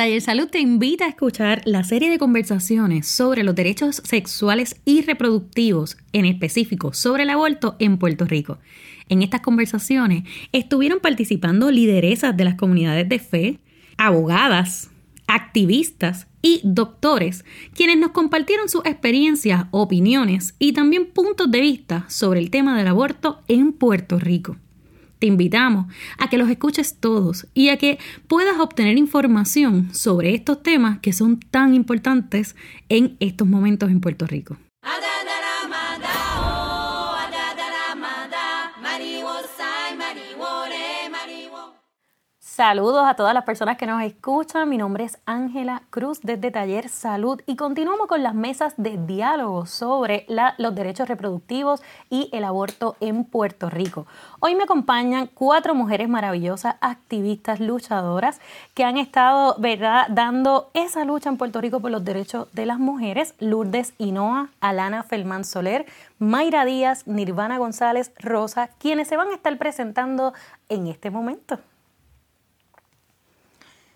Taller Salud te invita a escuchar la serie de conversaciones sobre los derechos sexuales y reproductivos, en específico sobre el aborto en Puerto Rico. En estas conversaciones estuvieron participando lideresas de las comunidades de fe, abogadas, activistas y doctores, quienes nos compartieron sus experiencias, opiniones y también puntos de vista sobre el tema del aborto en Puerto Rico. Te invitamos a que los escuches todos y a que puedas obtener información sobre estos temas que son tan importantes en estos momentos en Puerto Rico. Saludos a todas las personas que nos escuchan. Mi nombre es Ángela Cruz desde Taller Salud y continuamos con las mesas de diálogo sobre los derechos reproductivos y el aborto en Puerto Rico. Hoy me acompañan cuatro mujeres maravillosas, activistas, luchadoras, que han estado ¿verdad? dando esa lucha en Puerto Rico por los derechos de las mujeres. Lourdes Hinoa, Alana Felmán Soler, Mayra Díaz, Nirvana González Rosa, quienes se van a estar presentando en este momento.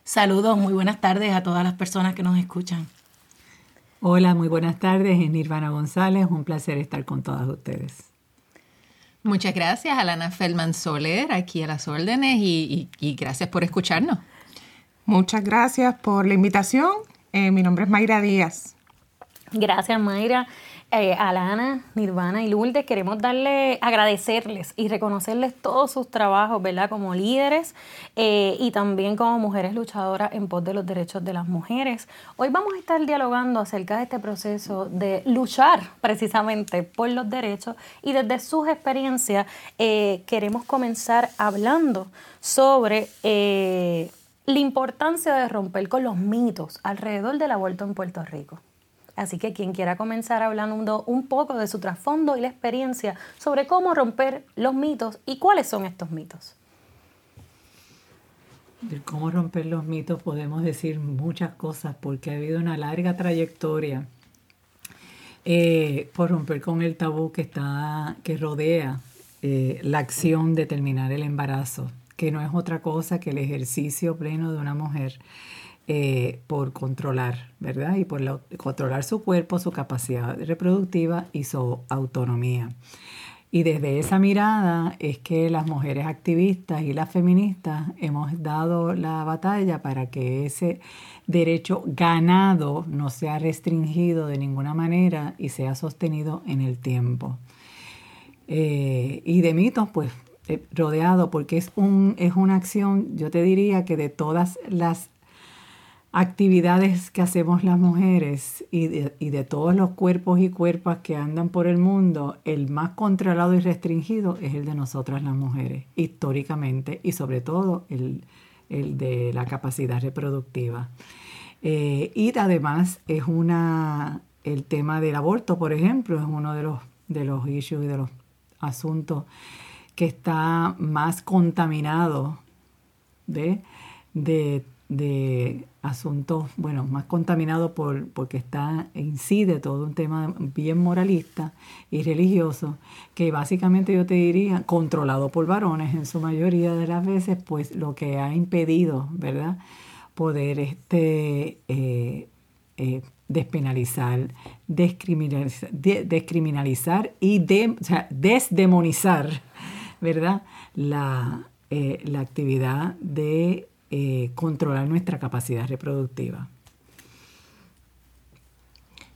Saludos, muy buenas tardes a todas las personas que nos escuchan. Hola, muy buenas tardes. Es Nirvana González. Un placer estar con todas ustedes. Muchas gracias, Alana Feldman Soler, aquí a las órdenes y, gracias por escucharnos. Muchas gracias por la invitación. Eh, mi nombre es Mayra Díaz. Gracias, Mayra eh, Alana, Nirvana y Lourdes, queremos darle, agradecerles y reconocerles todos sus trabajos, ¿verdad? Como líderes eh, y también como mujeres luchadoras en pos de los derechos de las mujeres. Hoy vamos a estar dialogando acerca de este proceso de luchar precisamente por los derechos y desde sus experiencias eh, queremos comenzar hablando sobre la importancia de romper con los mitos alrededor del aborto en Puerto Rico. Así que quien quiera comenzar hablando un poco de su trasfondo y la experiencia sobre cómo romper los mitos y cuáles son estos mitos. De cómo romper los mitos podemos decir muchas cosas porque ha habido una larga trayectoria eh, por romper con el tabú que está que rodea eh, la acción de terminar el embarazo, que no es otra cosa que el ejercicio pleno de una mujer eh, por controlar, ¿verdad? Y por controlar su cuerpo, su capacidad reproductiva y su autonomía. Y desde esa mirada es que las mujeres activistas y las feministas hemos dado la batalla para que ese derecho ganado no sea restringido de ninguna manera y sea sostenido en el tiempo. Eh, y de mitos, pues eh, rodeado, porque es, un, es una acción, yo te diría que de todas las actividades que hacemos las mujeres y de, todos los cuerpos y cuerpas que andan por el mundo, el más controlado y restringido es el de nosotras las mujeres, históricamente, y sobre todo el, de la capacidad reproductiva. Eh, y además es una, el tema del aborto, por ejemplo, es uno de los, de los issues y de los asuntos que está más contaminado de, de de asuntos, bueno, más contaminados por, porque está, incide todo un tema bien moralista y religioso, que básicamente yo te diría, controlado por varones en su mayoría de las veces, pues lo que ha impedido, ¿verdad?, poder este, eh, eh, despenalizar, descriminalizar, descriminalizar y de, desdemonizar, ¿verdad?, la, eh, la actividad de eh, controlar nuestra capacidad reproductiva.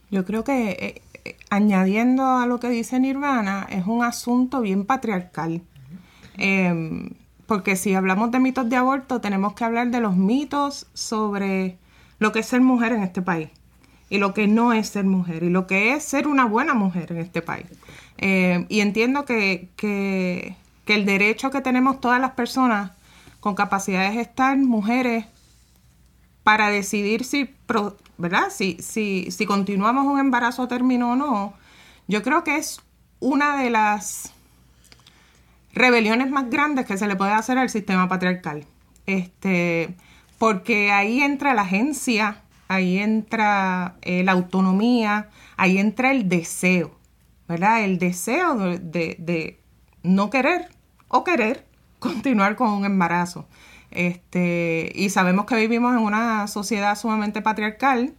Yo creo que eh, eh, añadiendo a lo que dice Nirvana, es un asunto bien patriarcal. Em, porque si hablamos de mitos de aborto, tenemos que hablar de los mitos sobre lo que es ser mujer en este país y lo que no es ser mujer y lo que es ser una buena mujer en este país. Em, y entiendo que, que, el derecho que tenemos todas las personas con capacidades estar mujeres para decidir si, ¿verdad? Si, si, si continuamos un embarazo término o no, yo creo que es una de las rebeliones más grandes que se le puede hacer al sistema patriarcal. Este, porque ahí entra la agencia, ahí entra eh, la autonomía, ahí entra el deseo, ¿verdad? El deseo de, de no querer o querer continuar con un embarazo. Este, y sabemos que vivimos en una sociedad sumamente patriarcal,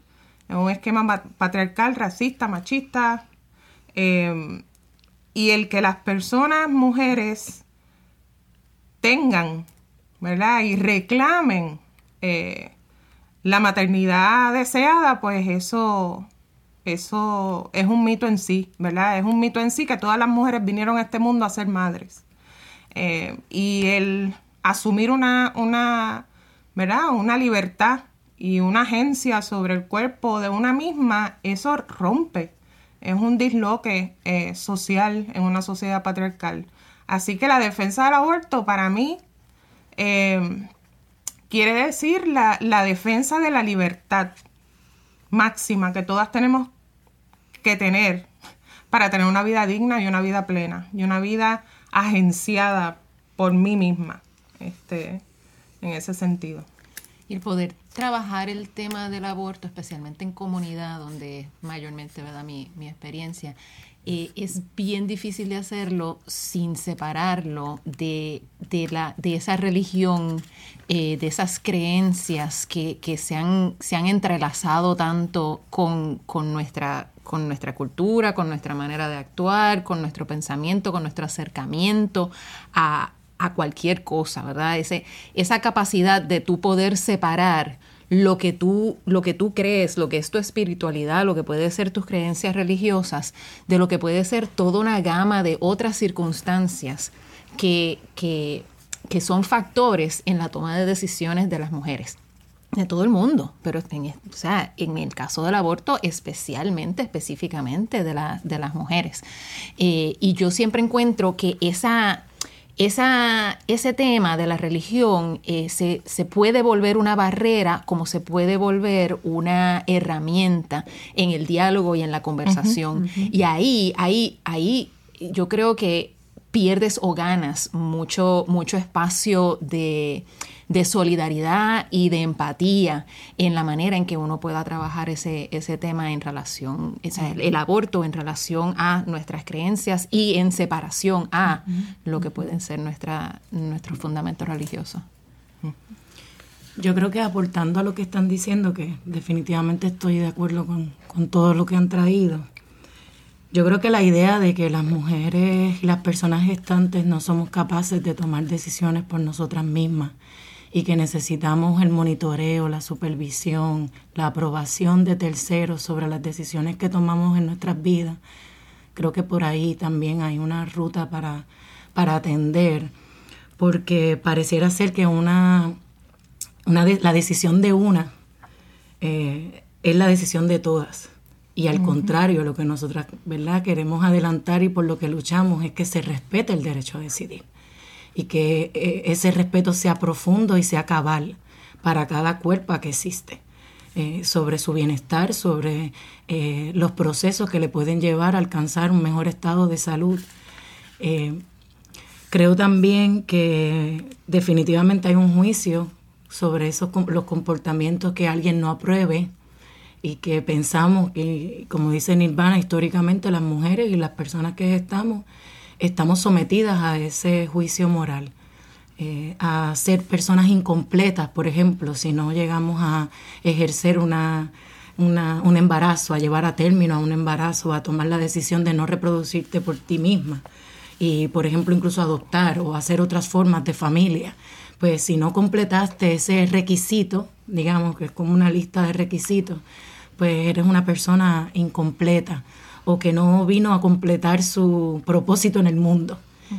en un esquema patriarcal, racista, machista, em, y el que las personas, mujeres, tengan, ¿verdad? Y reclamen eh, la maternidad deseada, pues eso, eso es un mito en sí, ¿verdad? Es un mito en sí que todas las mujeres vinieron a este mundo a ser madres. Eh, y el asumir una, una, ¿verdad? Una libertad y una agencia sobre el cuerpo de una misma, eso rompe. Es un disloque eh, social en una sociedad patriarcal. Así que la defensa del aborto para mí eh, quiere decir la, la, defensa de la libertad máxima que todas tenemos que tener para tener una vida digna y una vida plena y una vida agenciada por mí misma este, en ese sentido. Y el poder trabajar el tema del aborto, especialmente en comunidad, donde mayormente da mi, mi experiencia, eh, es bien difícil de hacerlo sin separarlo de, de, la, de esa religión, eh, de esas creencias que, que se, han, se, han, entrelazado tanto con, con, nuestra, con nuestra cultura, con nuestra manera de actuar, con nuestro pensamiento, con nuestro acercamiento a, a cualquier cosa, ¿verdad? Ese, esa capacidad de tú poder separar lo que tú, lo que tú crees, lo que es tu espiritualidad, lo que puede ser tus creencias religiosas, de lo que puede ser toda una gama de otras circunstancias que, que, que son factores en la toma de decisiones de las mujeres de todo el mundo, pero en, o sea, en el caso del aborto especialmente, específicamente de, la, de las mujeres. Eh, y yo siempre encuentro que esa, esa, ese tema de la religión eh, se, se, puede volver una barrera como se puede volver una herramienta en el diálogo y en la conversación. Y ahí, ahí, ahí yo creo que pierdes o ganas mucho, mucho espacio de de solidaridad y de empatía en la manera en que uno pueda trabajar ese, ese tema en relación, el, aborto en relación a nuestras creencias y en separación a lo que pueden ser nuestra, nuestros fundamentos religiosos. Yo creo que aportando a lo que están diciendo, que definitivamente estoy de acuerdo con, con todo lo que han traído, yo creo que la idea de que las mujeres y las personas gestantes no somos capaces de tomar decisiones por nosotras mismas y que necesitamos el monitoreo, la supervisión, la aprobación de terceros sobre las decisiones que tomamos en nuestras vidas. Creo que por ahí también hay una ruta para, para atender, porque pareciera ser que una, una la decisión de una eh, es la decisión de todas. Y al contrario, lo que nosotras ¿verdad? queremos adelantar y por lo que luchamos es que se respete el derecho a decidir y que eh, ese respeto sea profundo y sea cabal para cada cuerpo que existe, eh, sobre su bienestar, sobre eh, los procesos que le pueden llevar a alcanzar un mejor estado de salud. creo también que definitivamente hay un juicio sobre esos, los comportamientos que alguien no apruebe y que pensamos que, como dice Nirvana, históricamente las mujeres y las personas que estamos estamos sometidas a ese juicio moral, eh, a ser personas incompletas, por ejemplo, si no llegamos a ejercer una, un embarazo, a llevar a término a un embarazo, a tomar la decisión de no reproducirte por ti misma y, por ejemplo, incluso adoptar o hacer otras formas de familia. Pues si no completaste ese requisito, digamos que es como una lista de requisitos, pues eres una persona incompleta o que no vino a completar su propósito en el mundo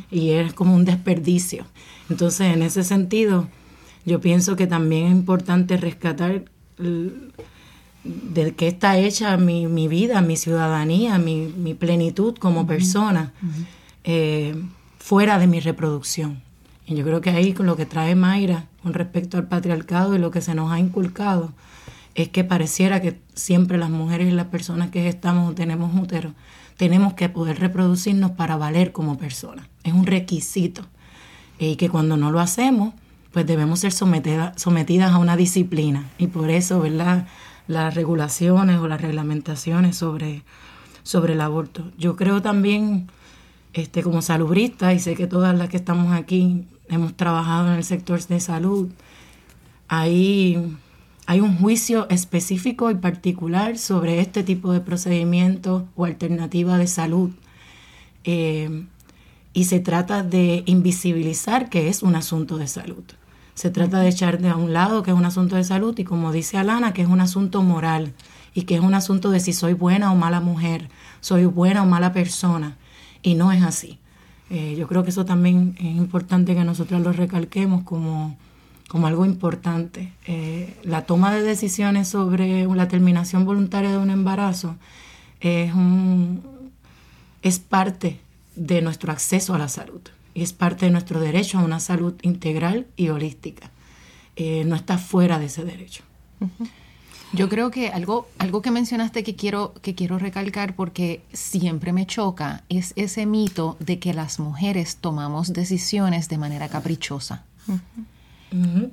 y es como un desperdicio. Entonces, en ese sentido, yo pienso que también es importante rescatar de qué está hecha mi, mi, vida, mi ciudadanía, mi, mi plenitud como persona, eh, fuera de mi reproducción. Y yo creo que ahí con lo que trae Mayra con respecto al patriarcado y lo que se nos ha inculcado, es que pareciera que siempre las mujeres y las personas que estamos o tenemos útero tenemos que poder reproducirnos para valer como personas. Es un requisito. Y que cuando no lo hacemos, pues debemos ser sometidas a una disciplina. Y por eso, ¿verdad? Las regulaciones o las reglamentaciones sobre, sobre el aborto. Yo creo también este, como salubrista, y sé que todas las que estamos aquí hemos trabajado en el sector de salud, hay, hay un juicio específico y particular sobre este tipo de procedimiento o alternativa de salud. Eh, y se trata de invisibilizar que es un asunto de salud. Se trata de echar de a un lado que es un asunto de salud y como dice Alana, que es un asunto moral y que es un asunto de si soy buena o mala mujer, soy buena o mala persona. Y no es así. Eh, yo creo que eso también es importante que nosotros lo recalquemos como, como algo importante. Eh, la toma de decisiones sobre la terminación voluntaria de un embarazo es, un, es parte de nuestro acceso a la salud y es parte de nuestro derecho a una salud integral y holística. Eh, no está fuera de ese derecho. Yo creo que algo, algo que mencionaste que quiero, que quiero recalcar porque siempre me choca es ese mito de que las mujeres tomamos decisiones de manera caprichosa.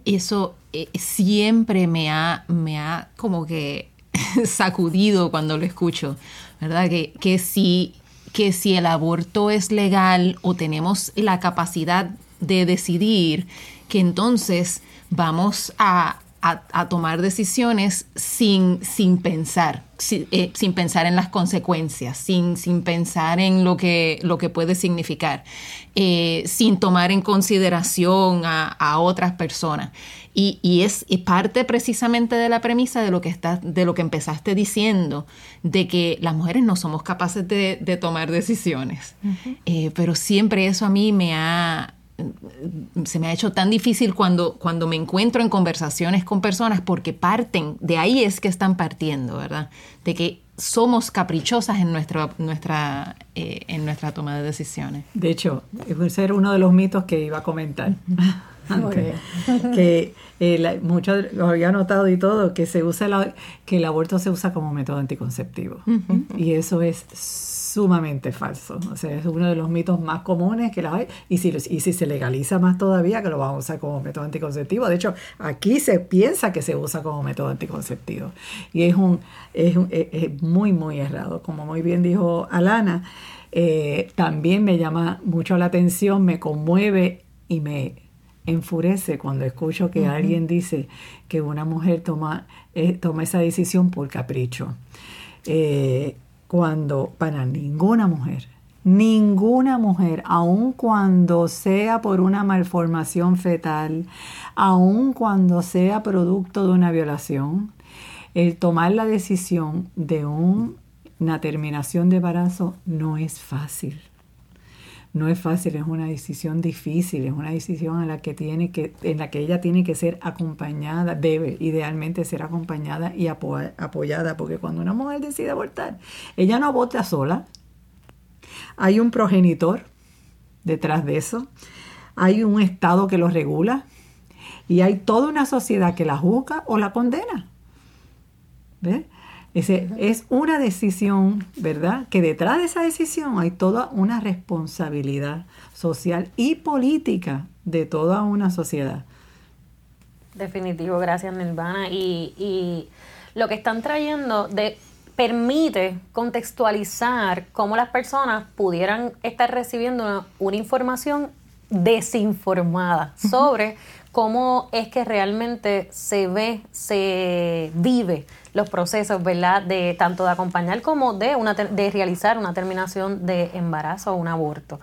Eso eh, siempre me ha, me ha como que sacudido cuando lo escucho, ¿verdad? Que, que si que si el aborto es legal o tenemos la capacidad de decidir, que entonces vamos a, tomar decisiones sin, sin pensar, eh, sin, pensar en las consecuencias, sin, sin pensar en lo que, lo que puede significar, eh, sin tomar en consideración a, a otras personas. Y, es parte precisamente de la premisa de lo que está, de lo que empezaste diciendo, de que las mujeres no somos capaces de, tomar decisiones. Eh, pero siempre eso a mí me ha, se me ha hecho tan difícil cuando, cuando me encuentro en conversaciones con personas porque parten, de ahí es que están partiendo, ¿verdad? De que somos caprichosas en nuestra, nuestra, eh, en nuestra toma de decisiones. De hecho, ese era uno de los mitos que iba a comentar. que eh, mucho lo había notado y todo, que se usa que el aborto se usa como método anticonceptivo. Y eso es sumamente falso. O sea, es uno de los mitos más comunes que la hay. Y si, y si se legaliza más todavía, que lo vamos a usar como método anticonceptivo. De hecho, aquí se piensa que se usa como método anticonceptivo. Y es, un, es, muy, muy errado. Como muy bien dijo Alana, eh, también me llama mucho la atención, me conmueve y me enfurece cuando escucho que alguien dice que una mujer toma, eh, toma esa decisión por capricho. Eh, cuando para ninguna mujer, ninguna mujer, aun cuando sea por una malformación fetal, aun cuando sea producto de una violación, el tomar la decisión de una terminación de embarazo no es fácil no es fácil, es una decisión difícil, es una decisión en la que tiene que, en la que ella tiene que ser acompañada, debe idealmente ser acompañada y apoyada, porque cuando una mujer decide abortar, ella no vota sola, hay un progenitor detrás de eso, hay un Estado que lo regula y hay toda una sociedad que la juzga o la condena. ¿Ves? Es una decisión, ¿verdad? Que detrás de esa decisión hay toda una responsabilidad social y política de toda una sociedad. Definitivo, gracias Nirvana. Y, y lo que están trayendo de, permite contextualizar cómo las personas pudieran estar recibiendo una información desinformada sobre cómo es que realmente se ve, se vive los procesos, ¿verdad? De tanto de acompañar como de, una, de realizar una terminación de embarazo o un aborto.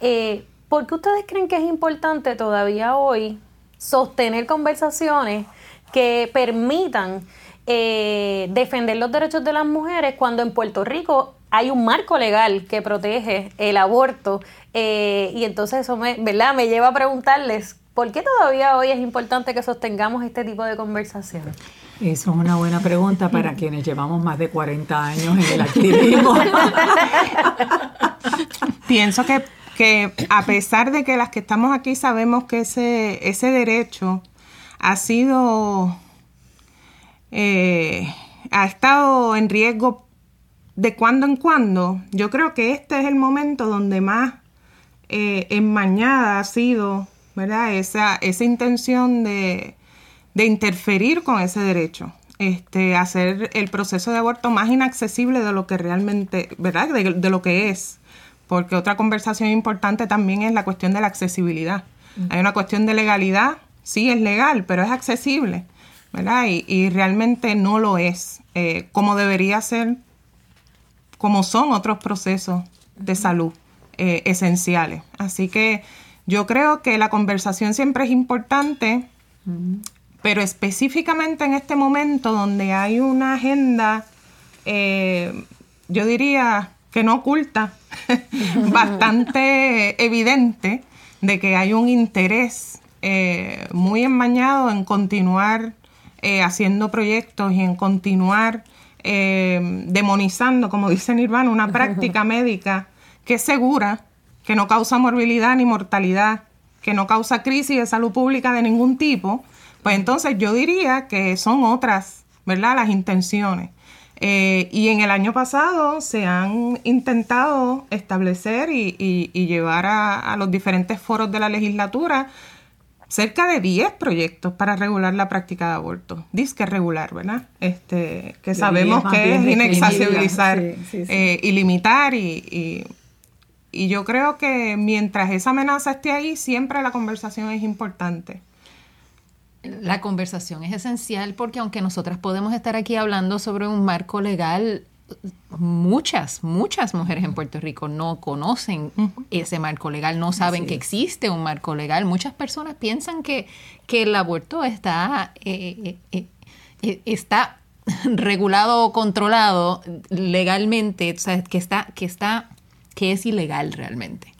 Eh, ¿Por qué ustedes creen que es importante todavía hoy sostener conversaciones que permitan eh, defender los derechos de las mujeres cuando en Puerto Rico hay un marco legal que protege el aborto? Eh, y entonces eso me, ¿verdad? me lleva a preguntarles, ¿por qué todavía hoy es importante que sostengamos este tipo de conversaciones? Eso es una buena pregunta para quienes llevamos más de 40 años en el activismo. Pienso que, que, a pesar de que las que estamos aquí sabemos que ese, ese derecho ha sido, eh, ha estado en riesgo de cuando en cuando, yo creo que este es el momento donde más eh, enmañada ha sido, ¿verdad? Esa, esa intención de de interferir con ese derecho, este, hacer el proceso de aborto más inaccesible de lo que realmente, ¿verdad? De, lo que es. porque otra conversación importante también es la cuestión de la accesibilidad. Hay una cuestión de legalidad, sí es legal, pero es accesible, ¿verdad? Y, realmente no lo es, eh, como debería ser, como son otros procesos de salud eh, esenciales. Así que yo creo que la conversación siempre es importante, pero específicamente en este momento donde hay una agenda, eh, yo diría que no oculta, bastante evidente de que hay un interés eh, muy enmañado en continuar eh, haciendo proyectos y en continuar demonizando, como dice Nirvana, una práctica médica que es segura, que no causa morbilidad ni mortalidad, que no causa crisis de salud pública de ningún tipo, pues entonces yo diría que son otras, ¿verdad? Las intenciones. Eh, y en el año pasado se han intentado establecer y, llevar a, los diferentes foros de la legislatura cerca de 10 proyectos para regular la práctica de aborto. Disque regular, ¿verdad? Este, que sabemos que es inaccesibilizar eh, y limitar y y yo creo que mientras esa amenaza esté ahí, siempre la conversación es importante. La conversación es esencial porque aunque nosotras podemos estar aquí hablando sobre un marco legal, muchas, muchas mujeres en Puerto Rico no conocen ese marco legal, no saben que existe un marco legal. Muchas personas piensan que, que el aborto está, eh, eh, eh, está regulado o controlado legalmente, o sea, que está, que está que es ilegal realmente.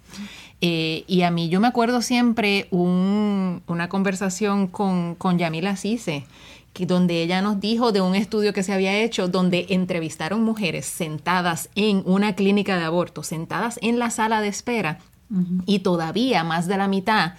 Eh, y a mí yo me acuerdo siempre una conversación con, con Yamila Cise, que, donde ella nos dijo de un estudio que se había hecho donde entrevistaron mujeres sentadas en una clínica de aborto, sentadas en la sala de espera, y todavía más de la mitad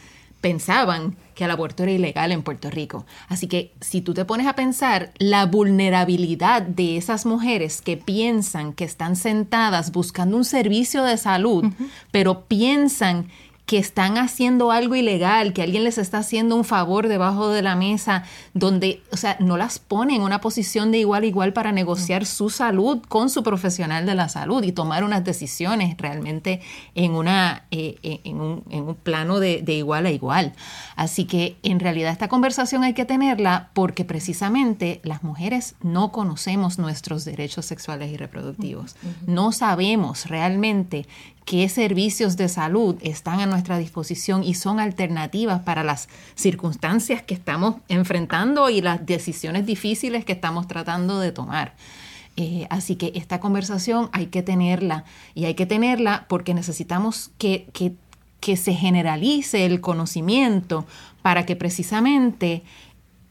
pensaban que el aborto era ilegal en Puerto Rico. Así que si tú te pones a pensar la vulnerabilidad de esas mujeres que piensan que están sentadas buscando un servicio de salud, pero piensan que están haciendo algo ilegal, que alguien les está haciendo un favor debajo de la mesa, donde, o sea, no las pone en una posición de igual a igual para negociar su salud con su profesional de la salud y tomar unas decisiones realmente en, una, eh, eh, en, un, en, un, plano de, de igual a igual. Así que en realidad esta conversación hay que tenerla porque precisamente las mujeres no conocemos nuestros derechos sexuales y reproductivos. No sabemos realmente qué servicios de salud están a nuestra disposición y son alternativas para las circunstancias que estamos enfrentando y las decisiones difíciles que estamos tratando de tomar. Eh, así que esta conversación hay que tenerla y hay que tenerla porque necesitamos que, que, que se generalice el conocimiento para que precisamente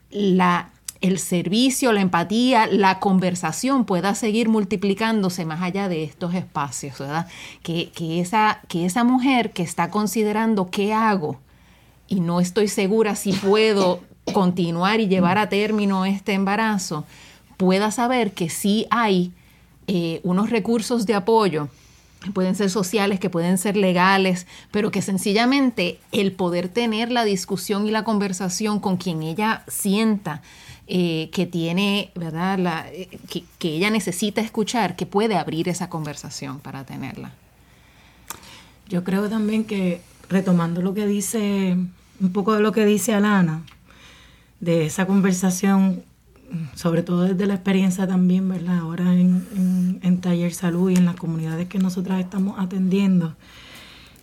la el servicio, la empatía, la conversación pueda seguir multiplicándose más allá de estos espacios, ¿verdad? Que, esa, que esa mujer que está considerando qué hago y no estoy segura si puedo continuar y llevar a término este embarazo, pueda saber que sí hay eh, unos recursos de apoyo que pueden ser sociales, que pueden ser legales, pero que sencillamente el poder tener la discusión y la conversación con quien ella sienta eh, que tiene, ¿verdad? Eh, que, ella necesita escuchar, que puede abrir esa conversación para tenerla. Yo creo también que, retomando lo que dice, un poco de lo que dice Alana, de esa conversación, sobre todo desde la experiencia también, ¿verdad? Ahora en, en, Taller Salud y en las comunidades que nosotras estamos atendiendo,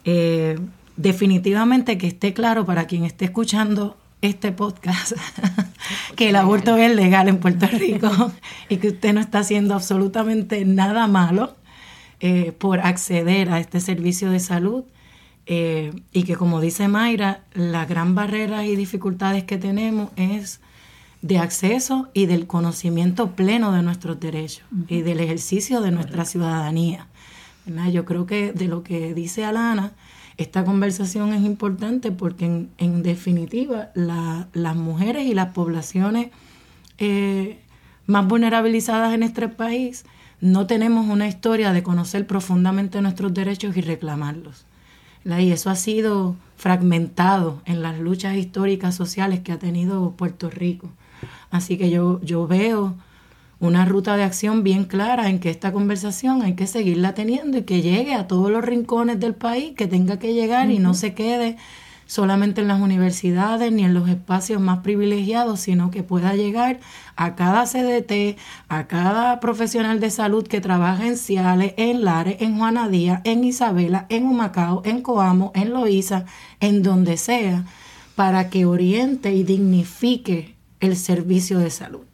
eh, definitivamente que esté claro para quien esté escuchando este podcast que el aborto es legal en Puerto Rico y que usted no está haciendo absolutamente nada malo eh, por acceder a este servicio de salud eh, y que como dice Mayra, las gran barreras y dificultades que tenemos es de acceso y del conocimiento pleno de nuestros derechos y del ejercicio de nuestra ciudadanía. Yo creo que de lo que dice Alana, esta conversación es importante porque en, definitiva las mujeres y las poblaciones eh, más vulnerabilizadas en este país no tenemos una historia de conocer profundamente nuestros derechos y reclamarlos. Y eso ha sido fragmentado en las luchas históricas sociales que ha tenido Puerto Rico. Así que yo, yo veo una ruta de acción bien clara en que esta conversación hay que seguirla teniendo y que llegue a todos los rincones del país, que tenga que llegar y no se quede solamente en las universidades ni en los espacios más privilegiados, sino que pueda llegar a cada CDT, a cada profesional de salud que trabaja en Ciales, en Lares, en Juana Díaz, en Isabela, en Humacao, en Coamo, en Loíza, en donde sea, para que oriente y dignifique el servicio de salud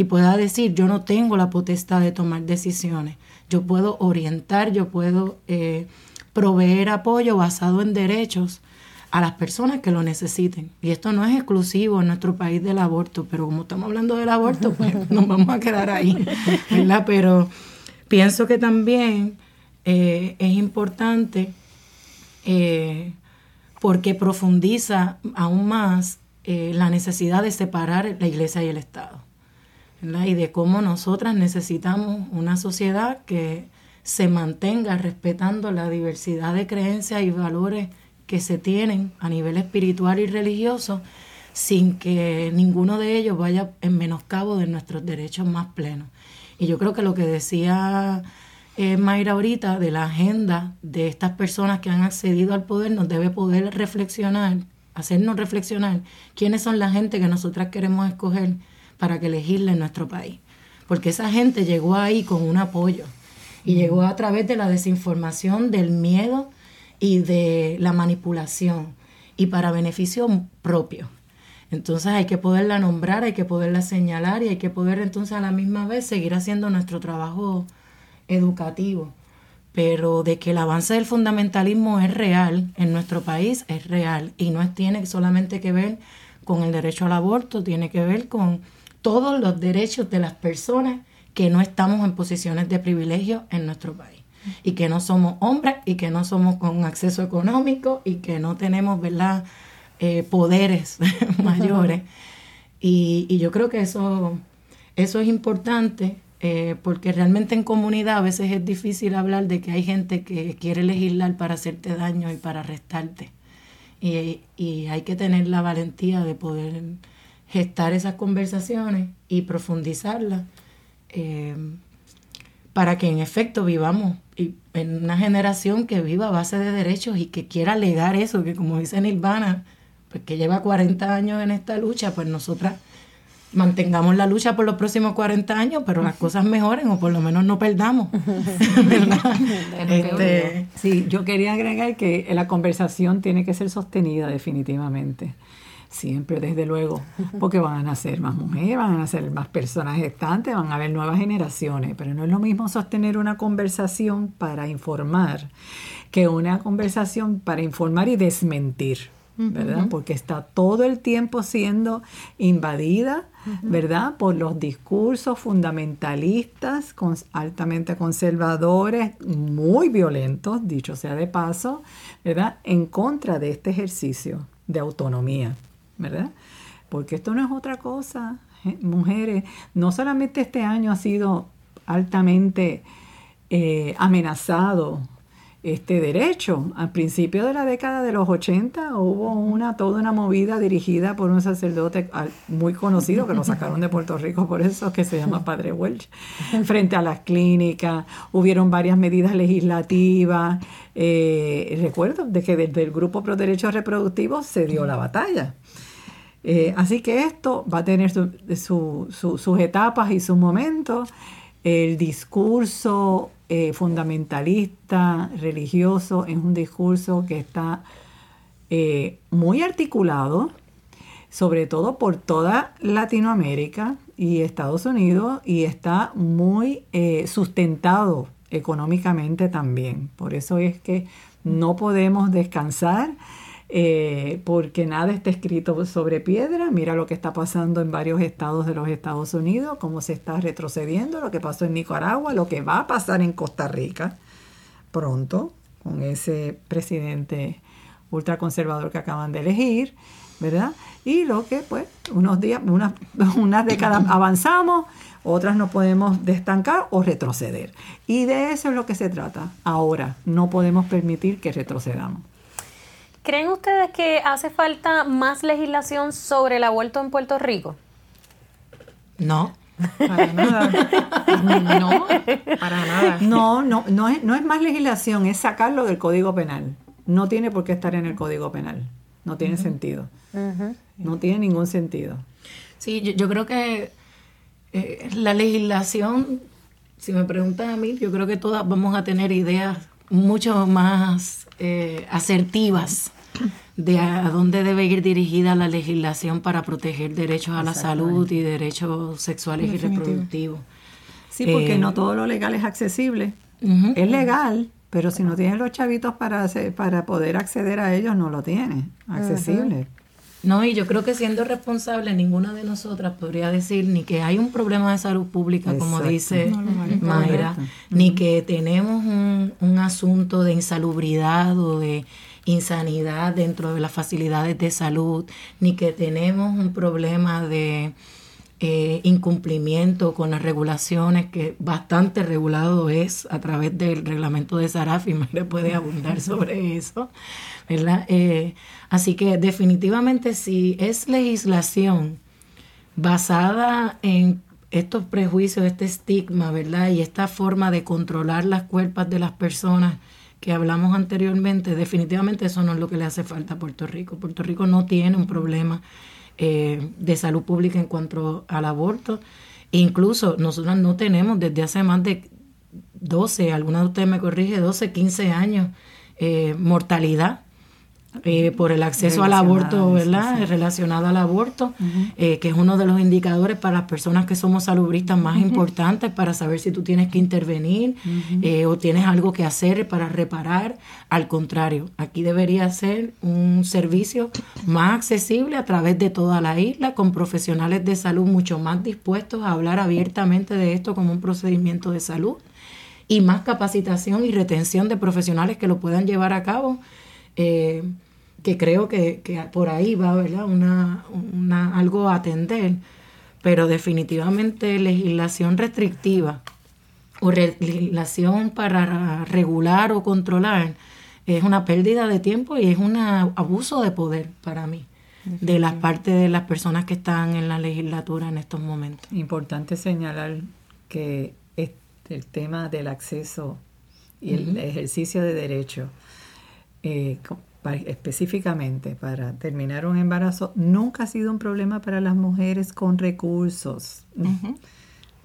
y pueda decir, yo no tengo la potestad de tomar decisiones, yo puedo orientar, yo puedo eh, proveer apoyo basado en derechos a las personas que lo necesiten. Y esto no es exclusivo en nuestro país del aborto, pero como estamos hablando del aborto, pues nos vamos a quedar ahí, ¿verdad? Pero pienso que también eh, es importante eh, porque profundiza aún más eh, la necesidad de separar la iglesia y el Estado. Y de cómo nosotras necesitamos una sociedad que se mantenga respetando la diversidad de creencias y valores que se tienen a nivel espiritual y religioso sin que ninguno de ellos vaya en menoscabo de nuestros derechos más plenos. Y yo creo que lo que decía eh, Mayra ahorita de la agenda de estas personas que han accedido al poder nos debe poder reflexionar, hacernos reflexionar quiénes son la gente que nosotras queremos escoger para que legisle en nuestro país. Porque esa gente llegó ahí con un apoyo y llegó a través de la desinformación, del miedo y de la manipulación y para beneficio propio. Entonces hay que poderla nombrar, hay que poderla señalar y hay que poder entonces a la misma vez seguir haciendo nuestro trabajo educativo. Pero de que el avance del fundamentalismo es real en nuestro país, es real y no tiene solamente que ver con el derecho al aborto, tiene que ver con todos los derechos de las personas que no estamos en posiciones de privilegio en nuestro país y que no somos hombres y que no somos con acceso económico y que no tenemos, ¿verdad?, eh, poderes mayores. Y, yo creo que eso, eso es importante eh, porque realmente en comunidad a veces es difícil hablar de que hay gente que quiere legislar para hacerte daño y para arrestarte. Y, y hay que tener la valentía de poder gestar esas conversaciones y profundizarlas. Eh, para que en efecto vivamos en una generación que viva a base de derechos y que quiera alegar eso, que como dice Nirvana, pues que lleva 40 años en esta lucha, pues nosotras mantengamos la lucha por los próximos 40 años, pero las cosas mejoren o por lo menos no perdamos. Este, sí, yo quería agregar que la conversación tiene que ser sostenida definitivamente siempre, desde luego, porque van a nacer más mujeres, van a nacer más personas gestantes, van a haber nuevas generaciones, pero no es lo mismo sostener una conversación para informar que una conversación para informar y desmentir. ¿verdad? Porque está todo el tiempo siendo invadida, ¿verdad? Por los discursos fundamentalistas, altamente conservadores, muy violentos, dicho sea de paso, ¿verdad? En contra de este ejercicio de autonomía. ¿Verdad? Porque esto no es otra cosa, ¿eh? mujeres. No solamente este año ha sido altamente eh, amenazado este derecho. Al principio de la década de los 80 hubo una toda una movida dirigida por un sacerdote muy conocido que lo sacaron de Puerto Rico por eso que se llama Padre Welch frente a las clínicas. Hubieron varias medidas legislativas. Eh, recuerdo de que desde el grupo pro derechos reproductivos se dio la batalla. Eh, así que esto va a tener sus etapas y sus momentos. El discurso eh, fundamentalista, religioso, es un discurso que está eh, muy articulado, sobre todo por toda Latinoamérica y Estados Unidos, y está muy sustentado económicamente también. Por eso es que no podemos descansar eh, porque nada está escrito sobre piedra. Mira lo que está pasando en varios estados de los Estados Unidos, cómo se está retrocediendo, lo que pasó en Nicaragua, lo que va a pasar en Costa Rica pronto con ese presidente ultraconservador que acaban de elegir, ¿verdad? Y lo que, pues, unos días, unas, unas décadas avanzamos, otras no podemos destancar o retroceder. Y de eso es lo que se trata. Ahora, no podemos permitir que retrocedamos. ¿Creen ustedes que hace falta más legislación sobre el aborto en Puerto Rico? No. Para nada. no, para nada. No, no, no es, no es más legislación, es sacarlo del Código Penal. No tiene por qué estar en el Código Penal. No tiene sentido. No tiene ningún sentido. Sí, yo, creo que eh, la legislación, si me preguntas a mí, yo creo que todas vamos a tener ideas mucho más eh, asertivas de a dónde debe ir dirigida la legislación para proteger derechos a la salud y derechos sexuales y reproductivos. Sí, porque eh, no todo lo legal es accesible. Es legal, pero si no tienes los chavitos para, para poder acceder a ellos, no lo tienes accesible. No, y yo creo que siendo responsable, ninguna de nosotras podría decir ni que hay un problema de salud pública, como dice Mayra, ni que tenemos un, un asunto de insalubridad o de insanidad dentro de las facilidades de salud, ni que tenemos un problema de eh, incumplimiento con las regulaciones, que bastante regulado es a través del reglamento de Saraf, y me puede abundar sobre eso, ¿verdad? Eh, así que definitivamente si es legislación basada en estos prejuicios, este estigma, ¿verdad? Y esta forma de controlar las cuerpos de las personas que hablamos anteriormente, definitivamente eso no es lo que le hace falta a Puerto Rico. Puerto Rico no tiene un problema eh, de salud pública en cuanto al aborto. Incluso nosotros no tenemos desde hace más de 12, alguna de ustedes me corrige, 12, 15 años, eh, mortalidad eh, por el acceso al aborto, ¿verdad? Relacionado al aborto, eh, que es uno de los indicadores para las personas que somos salubristas más importantes para saber si tú tienes que intervenir eh, o tienes algo que hacer para reparar. Al contrario, aquí debería ser un servicio más accesible a través de toda la isla, con profesionales de salud mucho más dispuestos a hablar abiertamente de esto como un procedimiento de salud y más capacitación y retención de profesionales que lo puedan llevar a cabo eh, que creo que, por ahí va, ¿verdad? Una, una, algo a atender, pero definitivamente legislación restrictiva o legislación para regular o controlar es una pérdida de tiempo y es un abuso de poder para mí de las partes de las personas que están en la legislatura en estos momentos. Importante señalar que el tema del acceso y el ejercicio de derechos eh, específicamente para terminar un embarazo, nunca ha sido un problema para las mujeres con recursos.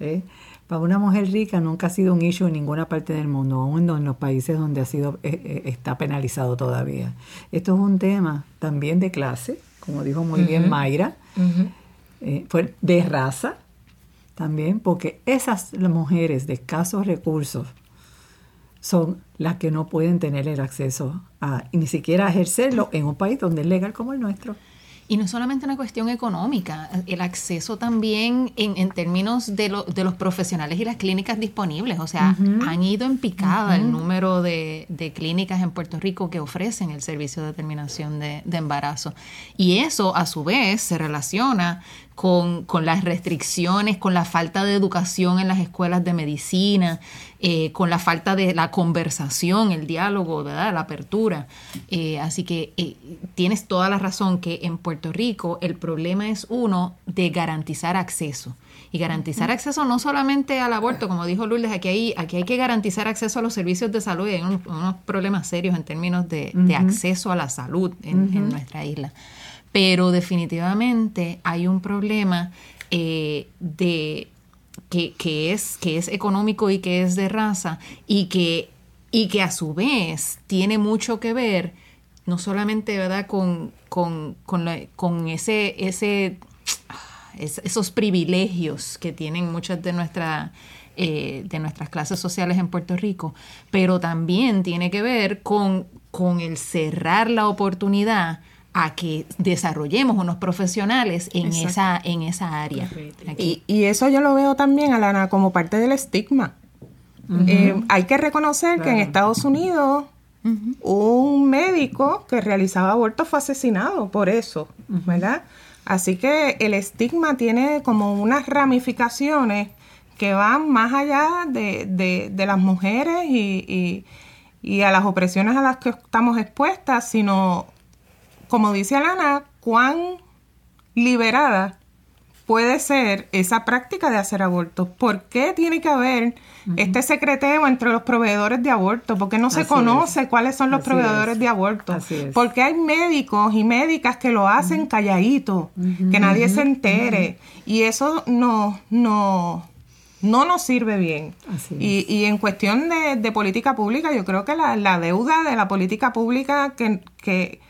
¿Eh? Para una mujer rica nunca ha sido un issue en ninguna parte del mundo, aún en los países donde ha sido, eh, está penalizado todavía. Esto es un tema también de clase, como dijo muy bien Mayra, de raza también, porque esas mujeres de escasos recursos son las que no pueden tener el acceso a, ni siquiera ejercerlo en un país donde es legal como el nuestro. Y no es solamente una cuestión económica, el acceso también en, términos de, de, los profesionales y las clínicas disponibles. O sea, han ido en picada el número de, clínicas en Puerto Rico que ofrecen el servicio de terminación de, de embarazo. Y eso, a su vez, se relaciona con, las restricciones, con la falta de educación en las escuelas de medicina, eh, con la falta de la conversación, el diálogo, ¿verdad? la apertura. Eh, así que eh, tienes toda la razón que en Puerto Rico el problema es uno de garantizar acceso. Y garantizar acceso no solamente al aborto, como dijo Lourdes, aquí hay, aquí hay que garantizar acceso a los servicios de salud y hay unos, problemas serios en términos de, acceso a la salud en nuestra isla pero definitivamente hay un problema eh, de que, es, que es económico y que es de raza y que, y que a su vez tiene mucho que ver no solamente ¿verdad? con, con, ese, ese, esos privilegios que tienen muchas de, nuestra, eh, de nuestras clases sociales en Puerto Rico, pero también tiene que ver con, con el cerrar la oportunidad a que desarrollemos unos profesionales en, esa, en esa área. Y, eso yo lo veo también, Alana, como parte del estigma. Eh, hay que reconocer que en Estados Unidos un médico que realizaba abortos fue asesinado por eso, ¿verdad? Así que el estigma tiene como unas ramificaciones que van más allá de, las mujeres y, y a las opresiones a las que estamos expuestas, sino como dice Alana, cuán liberada puede ser esa práctica de hacer abortos. ¿Por qué tiene que haber este secreteo entre los proveedores de aborto? Porque no se conoce cuáles son los proveedores de aborto. Porque hay médicos y médicas que lo hacen calladito, que nadie se entere. Y eso no, no, no nos sirve bien. Y, y, en cuestión de, política pública, yo creo que la, la deuda de la política pública que, que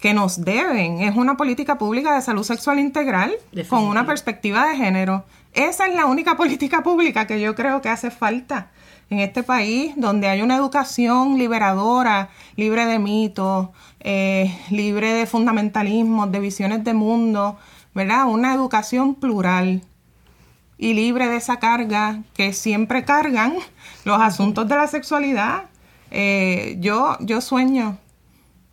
que nos deben. Es una política pública de salud sexual integral con una perspectiva de género. Esa es la única política pública que yo creo que hace falta en este país, donde hay una educación liberadora, libre de mitos, eh, libre de fundamentalismos, de visiones de mundo, ¿verdad? Una educación plural y libre de esa carga que siempre cargan los asuntos de la sexualidad. Eh, yo, yo sueño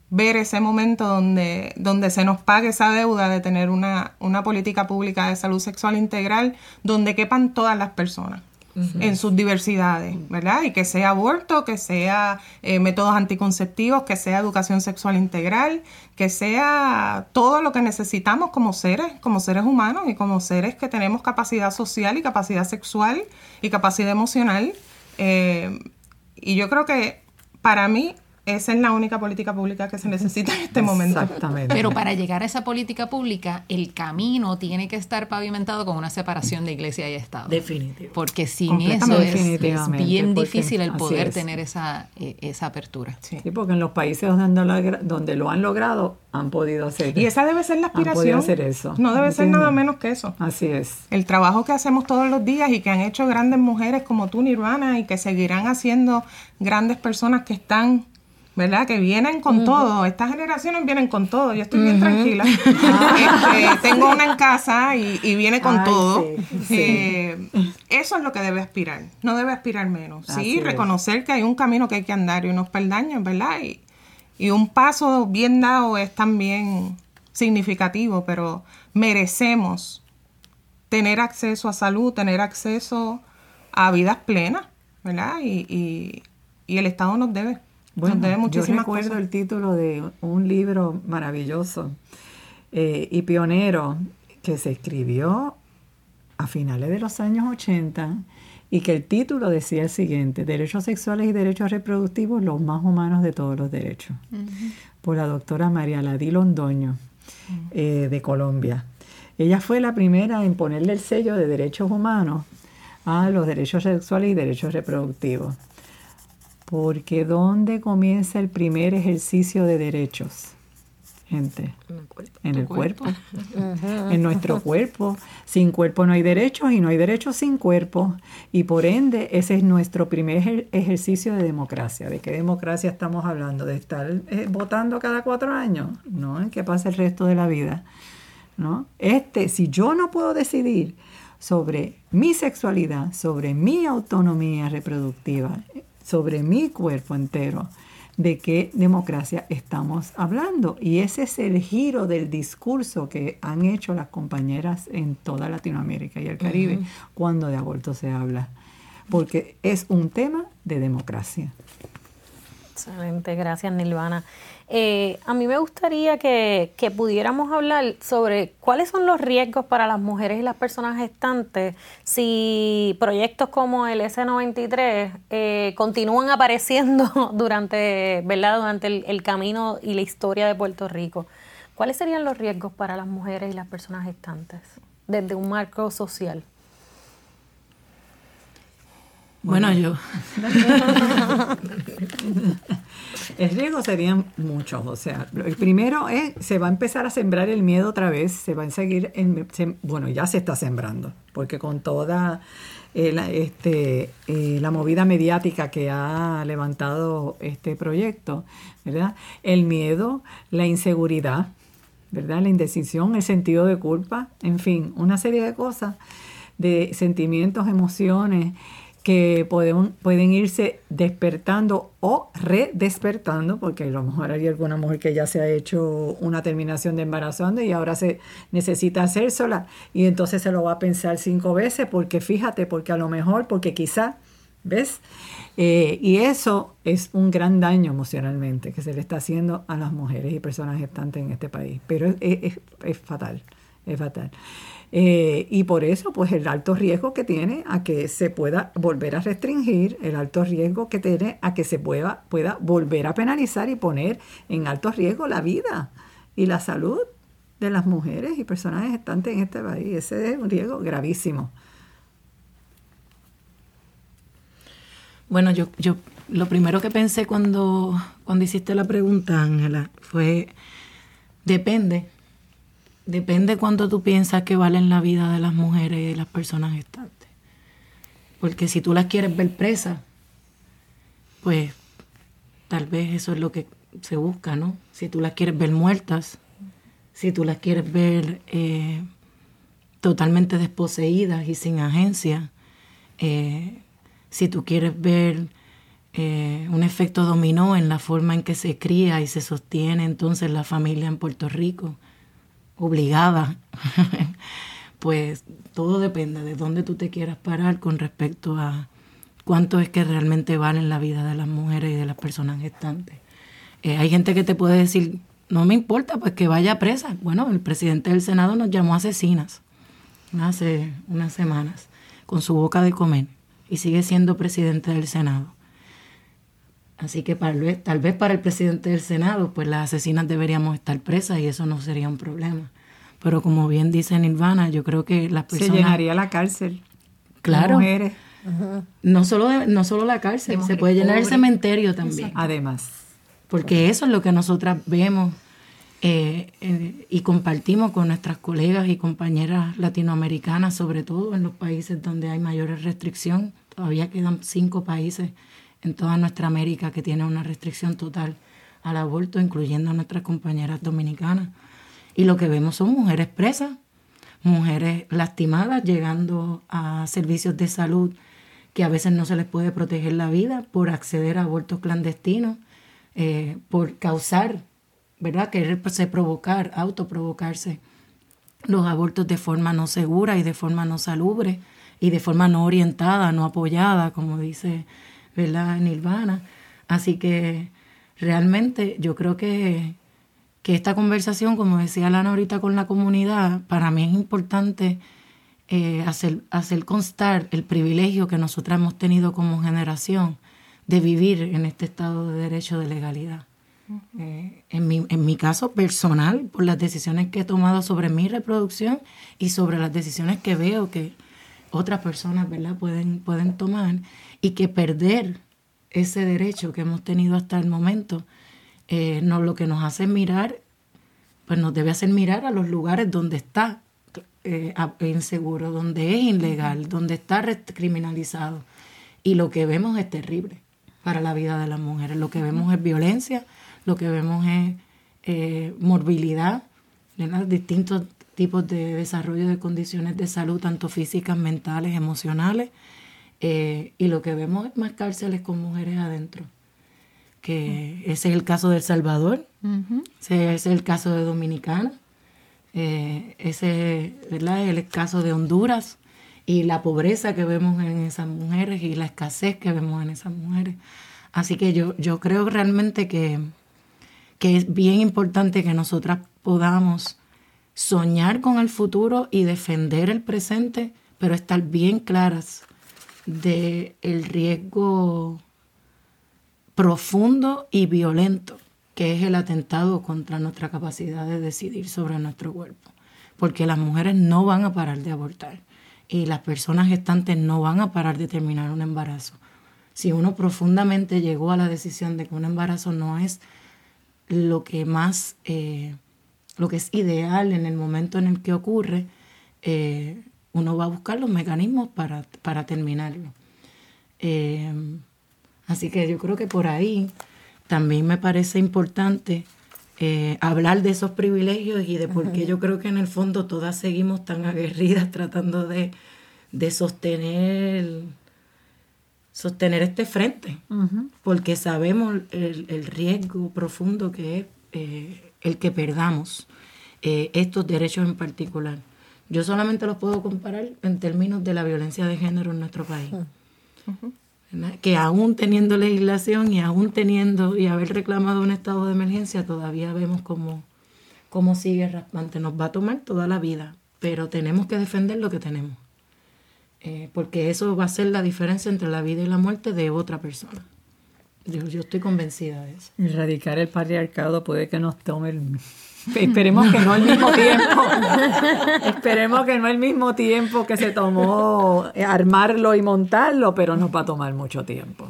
ver ese momento donde, donde se nos pague esa deuda de tener una, una política pública de salud sexual integral donde quepan todas las personas en sus diversidades, ¿verdad? Y que sea aborto, que sea eh, métodos anticonceptivos, que sea educación sexual integral, que sea todo lo que necesitamos como seres, como seres humanos y como seres que tenemos capacidad social y capacidad sexual y capacidad emocional. Eh, y yo creo que para mí esa es la única política pública que se necesita en este momento. Exactamente. Pero para llegar a esa política pública, el camino tiene que estar pavimentado con una separación de iglesia y Estado. Definitivo. Porque sin eso es, bien difícil el poder tener esa, eh, esa apertura. Sí. porque en los países donde, donde lo han logrado, han podido hacer Y esa debe ser la aspiración. hacer eso. No debe ser nada menos que eso. Así es. El trabajo que hacemos todos los días y que han hecho grandes mujeres como tú, Nirvana, y que seguirán haciendo grandes personas que están ¿verdad? Que vienen con todo. Estas generaciones vienen con todo. Yo estoy bien tranquila. Este, tengo una en casa y, viene con todo. Eh, eso es lo que debe aspirar. No debe aspirar menos. sí, reconocer que hay un camino que hay que andar y unos peldaños, ¿verdad? Y, y un paso bien dado es también significativo, pero merecemos tener acceso a salud, tener acceso a vidas plenas, ¿verdad? Y, y el Estado nos debe. Bueno, yo recuerdo el título de un libro maravilloso eh, y pionero que se escribió a finales de los años 80 y que el título decía el siguiente, Derechos sexuales y derechos reproductivos, los más humanos de todos los derechos, por la doctora María Ladí Londoño, eh, de Colombia. Ella fue la primera en ponerle el sello de derechos humanos a los derechos sexuales y derechos reproductivos. Porque ¿dónde comienza el primer ejercicio de derechos? Gente, en el cuerpo. En, nuestro cuerpo. Sin cuerpo no hay derechos y no hay derechos sin cuerpo. Y por ende, ese es nuestro primer ejercicio de democracia. ¿De qué democracia estamos hablando? ¿De estar eh, votando cada cuatro años? ¿No? ¿En qué pasa el resto de la vida? ¿No? Este, si yo no puedo decidir sobre mi sexualidad, sobre mi autonomía reproductiva, sobre mi cuerpo entero, de qué democracia estamos hablando. Y ese es el giro del discurso que han hecho las compañeras en toda Latinoamérica y el Caribe cuando de aborto se habla, porque es un tema de democracia. Excelente, gracias Nilvana. Eh, a mí me gustaría que, pudiéramos hablar sobre cuáles son los riesgos para las mujeres y las personas gestantes si proyectos como el S93 eh, continúan apareciendo durante, ¿verdad? durante el, camino y la historia de Puerto Rico. ¿Cuáles serían los riesgos para las mujeres y las personas gestantes desde un marco social? Bueno, yo. el riesgo serían muchos. O sea, el primero es, se va a empezar a sembrar el miedo otra vez, se va a seguir, bueno, ya se está sembrando, porque con toda eh, la, este, eh, la movida mediática que ha levantado este proyecto, ¿verdad? El miedo, la inseguridad, ¿verdad? La indecisión, el sentido de culpa, en fin, una serie de cosas, de sentimientos, emociones que pueden, pueden irse despertando o redespertando, porque a lo mejor hay alguna mujer que ya se ha hecho una terminación de embarazo y ahora se necesita hacer sola y entonces se lo va a pensar cinco veces porque fíjate, porque a lo mejor, porque quizá, ¿ves? Eh, y eso es un gran daño emocionalmente que se le está haciendo a las mujeres y personas gestantes en este país, pero es fatal es fatal. Eh, y por eso, pues el alto riesgo que tiene a que se pueda volver a restringir, el alto riesgo que tiene a que se pueda, pueda volver a penalizar y poner en alto riesgo la vida y la salud de las mujeres y personas gestantes en este país. Ese es un riesgo gravísimo. Bueno, yo, yo lo primero que pensé cuando, cuando hiciste la pregunta, Ángela, fue, depende, depende cuánto tú piensas que valen la vida de las mujeres y de las personas gestantes. Porque si tú las quieres ver presas, pues tal vez eso es lo que se busca, ¿no? Si tú las quieres ver muertas, si tú las quieres ver eh, totalmente desposeídas y sin agencia, eh, si tú quieres ver eh, un efecto dominó en la forma en que se cría y se sostiene entonces la familia en Puerto Rico, obligada, pues todo depende de dónde tú te quieras parar con respecto a cuánto es que realmente valen la vida de las mujeres y de las personas gestantes. hay gente que te puede decir, no me importa, pues que vaya presa. Bueno, el presidente del Senado nos llamó asesinas hace unas semanas con su boca de comer y sigue siendo presidente del Senado. Así que tal vez, tal vez para el presidente del Senado, pues las asesinas deberíamos estar presas y eso no sería un problema. Pero como bien dice Nirvana, yo creo que las personas... Se llenaría la cárcel. Claro. Mujeres. No solo, no solo la cárcel, se puede llenar el cementerio también. Además porque eso es lo que nosotras vemos eh, eh, y compartimos con nuestras colegas y compañeras latinoamericanas, sobre todo en los países donde hay mayores restricción. Todavía quedan cinco países en toda nuestra América que tienen una restricción total al aborto, incluyendo a nuestras compañeras dominicanas. Y lo que vemos son mujeres presas, mujeres lastimadas, llegando a servicios de salud que a veces no se les puede proteger la vida por acceder a abortos clandestinos eh, por causar, ¿verdad? Quererse provocar, autoprovocarse los abortos de forma no segura y de forma no salubre y de forma no orientada, no apoyada, como dice, ¿verdad? Nirvana. Así que realmente yo creo que, que esta conversación, como decía Lana ahorita con la comunidad, para mí es importante eh, hacer, hacer constar el privilegio que nosotras hemos tenido como generación de vivir en este estado de derecho de legalidad. Eh, en, mi, en mi caso personal, por las decisiones que he tomado sobre mi reproducción y sobre las decisiones que veo que otras personas ¿verdad? Pueden, pueden tomar y que perder ese derecho que hemos tenido hasta el momento, eh, no, lo que nos hace mirar, pues nos debe hacer mirar a los lugares donde está eh, inseguro, donde es ilegal, donde está criminalizado. Y lo que vemos es terrible para la vida de las mujeres. Lo que vemos es violencia, lo que vemos es eh, morbilidad, distintos tipos de desarrollo de condiciones de salud, tanto físicas, mentales, emocionales, eh, y lo que vemos es más cárceles con mujeres adentro. Que ese es el caso de El Salvador, ese es el caso de Dominicana, eh, ese es el caso de Honduras, y la pobreza que vemos en esas mujeres y la escasez que vemos en esas mujeres. Así que yo, yo creo realmente que, que es bien importante que nosotras podamos soñar con el futuro y defender el presente, pero estar bien claras de el riesgo profundo y violento que es el atentado contra nuestra capacidad de decidir sobre nuestro cuerpo, porque las mujeres no van a parar de abortar y las personas gestantes no van a parar de terminar un embarazo. Si uno profundamente llegó a la decisión de que un embarazo no es lo que más, eh, lo que es ideal en el momento en el que ocurre, eh, uno va a buscar los mecanismos para, para terminarlo. Eh, así que yo creo que por ahí también me parece importante eh, hablar de esos privilegios y de por qué yo creo que en el fondo todas seguimos tan aguerridas tratando de, sostener sostener este frente, porque sabemos el, riesgo profundo que es eh, el que perdamos eh, estos derechos en particular. Yo solamente los puedo comparar en términos de la violencia de género en nuestro país que aún teniendo legislación y aún teniendo y haber reclamado un estado de emergencia, todavía vemos como, cómo sigue raspante. Nos va a tomar toda la vida, pero tenemos que defender lo que tenemos. Eh, porque eso va a ser la diferencia entre la vida y la muerte de otra persona. Yo, yo estoy convencida de eso. Erradicar el patriarcado puede que nos tome el... Esperemos que no al mismo tiempo. Esperemos que no al mismo tiempo que se tomó armarlo y montarlo, pero nos va a tomar mucho tiempo.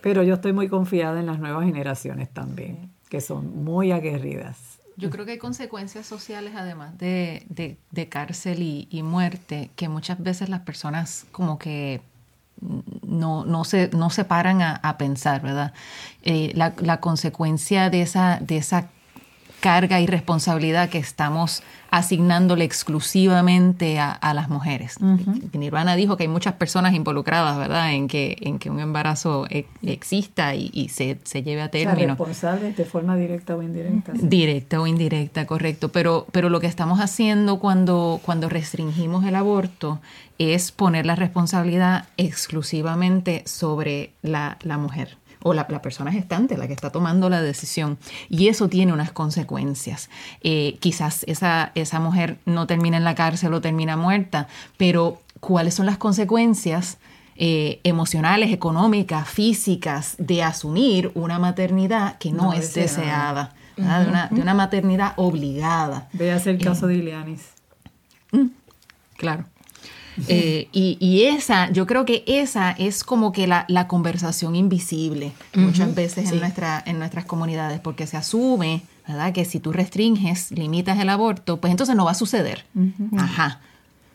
Pero yo estoy muy confiada en las nuevas generaciones también, que son muy aguerridas. Yo creo que hay consecuencias sociales, además de, de, cárcel y, muerte, que muchas veces las personas como que no, no, se, no se paran a, pensar, ¿verdad? Eh, la, la, consecuencia de esa, de esa carga y responsabilidad que estamos asignándole exclusivamente a, las mujeres. Nirvana dijo que hay muchas personas involucradas, ¿verdad?, en que, en que un embarazo e, exista y, se, lleve a término. responsables de forma directa o indirecta. Directa o indirecta, correcto. Pero, pero lo que estamos haciendo cuando, cuando restringimos el aborto es poner la responsabilidad exclusivamente sobre la, la mujer o la, persona gestante, la que está tomando la decisión. Y eso tiene unas consecuencias. Eh, quizás esa, esa mujer no termina en la cárcel o termina muerta, pero ¿cuáles son las consecuencias? Eh, emocionales, económicas, físicas, de asumir una maternidad que no, es deseada, de, una, de, una, maternidad obligada. Veas el caso de Ilianis. Mm, claro. Eh, y, esa, yo creo que esa es como que la, conversación invisible muchas veces en, nuestra, en nuestras comunidades, porque se asume, ¿verdad? Que si tú restringes, limitas el aborto, pues entonces no va a suceder. Ajá.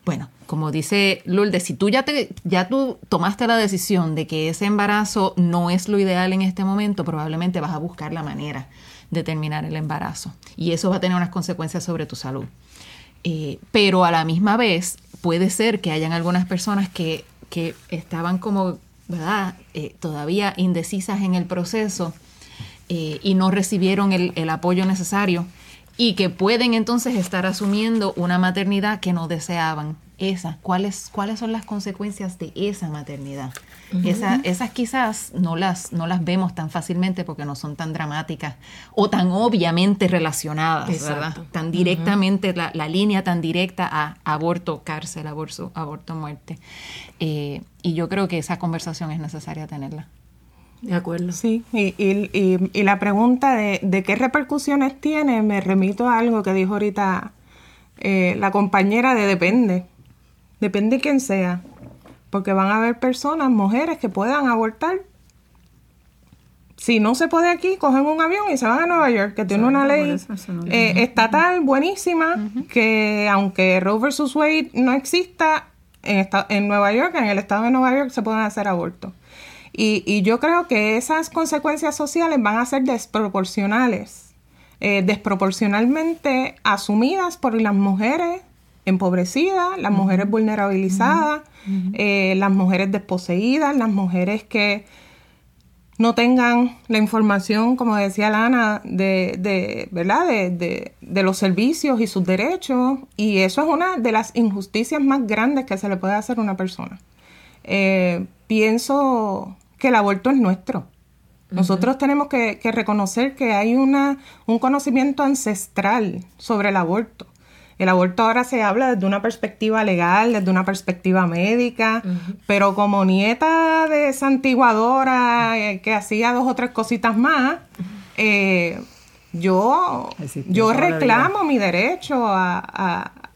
Bueno, como dice Lourdes, si tú ya, te, ya tú tomaste la decisión de que ese embarazo no es lo ideal en este momento, probablemente vas a buscar la manera de terminar el embarazo. Y eso va a tener unas consecuencias sobre tu salud. Eh, pero a la misma vez puede ser que hayan algunas personas que, estaban como, ¿verdad? Eh, todavía indecisas en el proceso eh, y no recibieron el, el apoyo necesario y que pueden entonces estar asumiendo una maternidad que no deseaban. Esa, ¿cuáles, cuáles son las consecuencias de esa maternidad? esas quizás no las, no las vemos tan fácilmente porque no son tan dramáticas o tan obviamente relacionadas, ¿verdad? Tan directamente, la, la, línea tan directa a aborto, cárcel, aborto, aborto, muerte. Eh, y yo creo que esa conversación es necesaria tenerla. De acuerdo. Sí, y, y, y, la pregunta de, de, qué repercusiones tiene, me remito a algo que dijo ahorita eh, la compañera de depende. Depende quién sea. Porque van a haber personas, mujeres, que puedan abortar. Si no se puede aquí, cogen un avión y se van a Nueva York, que tiene una ley eh, estatal buenísima, que aunque Roe versus Wade no exista, en, en Nueva York, en el estado de Nueva York, se pueden hacer abortos. Y, yo creo que esas consecuencias sociales van a ser desproporcionales, eh, desproporcionalmente asumidas por las mujeres empobrecidas, las mujeres vulnerabilizadas, eh, las mujeres desposeídas, las mujeres que no tengan la información, como decía Lana, de, de ¿verdad? De, de, los servicios y sus derechos. Y eso es una de las injusticias más grandes que se le puede hacer a una persona. Eh, pienso que el aborto es nuestro. Nosotros tenemos que, reconocer que hay una, un conocimiento ancestral sobre el aborto. El aborto ahora se habla desde una perspectiva legal, desde una perspectiva médica, pero como nieta de santiguadora eh, que hacía dos o tres cositas más, eh, yo, yo reclamo mi derecho a,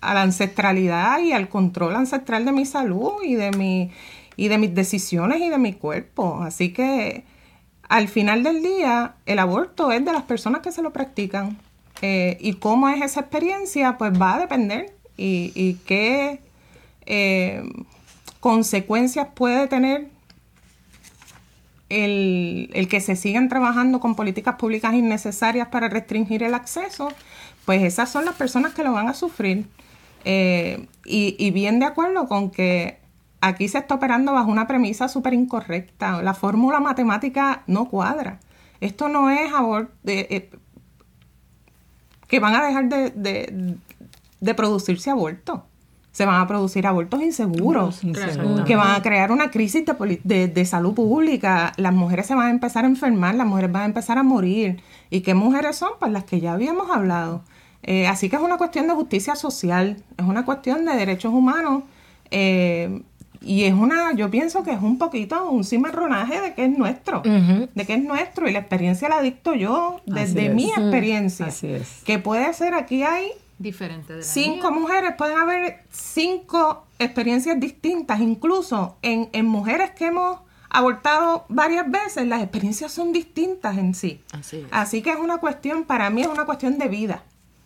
a, la ancestralidad y al control ancestral de mi salud y de mi y de mis decisiones y de mi cuerpo. Así que al final del día, el aborto es de las personas que se lo practican. Eh, y cómo es esa experiencia, pues va a depender y, qué eh, consecuencias puede tener el, que se sigan trabajando con políticas públicas innecesarias para restringir el acceso, pues esas son las personas que lo van a sufrir. Eh, y, y, bien de acuerdo con que aquí se está operando bajo una premisa súper incorrecta. La fórmula matemática no cuadra. Esto no es aborto, eh, que van a dejar de, producirse abortos. Se van a producir abortos inseguros, que van a crear una crisis de, de, salud pública. Las mujeres se van a empezar a enfermar, las mujeres van a empezar a morir. ¿Y qué mujeres son? Pues las que ya habíamos hablado. Eh, así que es una cuestión de justicia social, es una cuestión de derechos humanos eh, y es una, yo pienso que es un poquito un cimarronaje de que es nuestro, de que es nuestro y la experiencia la dicto yo desde mi experiencia. Así es. Que puede ser, aquí hay Diferente de la cinco mía. mujeres, pueden haber cinco experiencias distintas, incluso en, en mujeres que hemos abortado varias veces, las experiencias son distintas en sí. Así es. Así que es una cuestión, para mí es una cuestión de vida,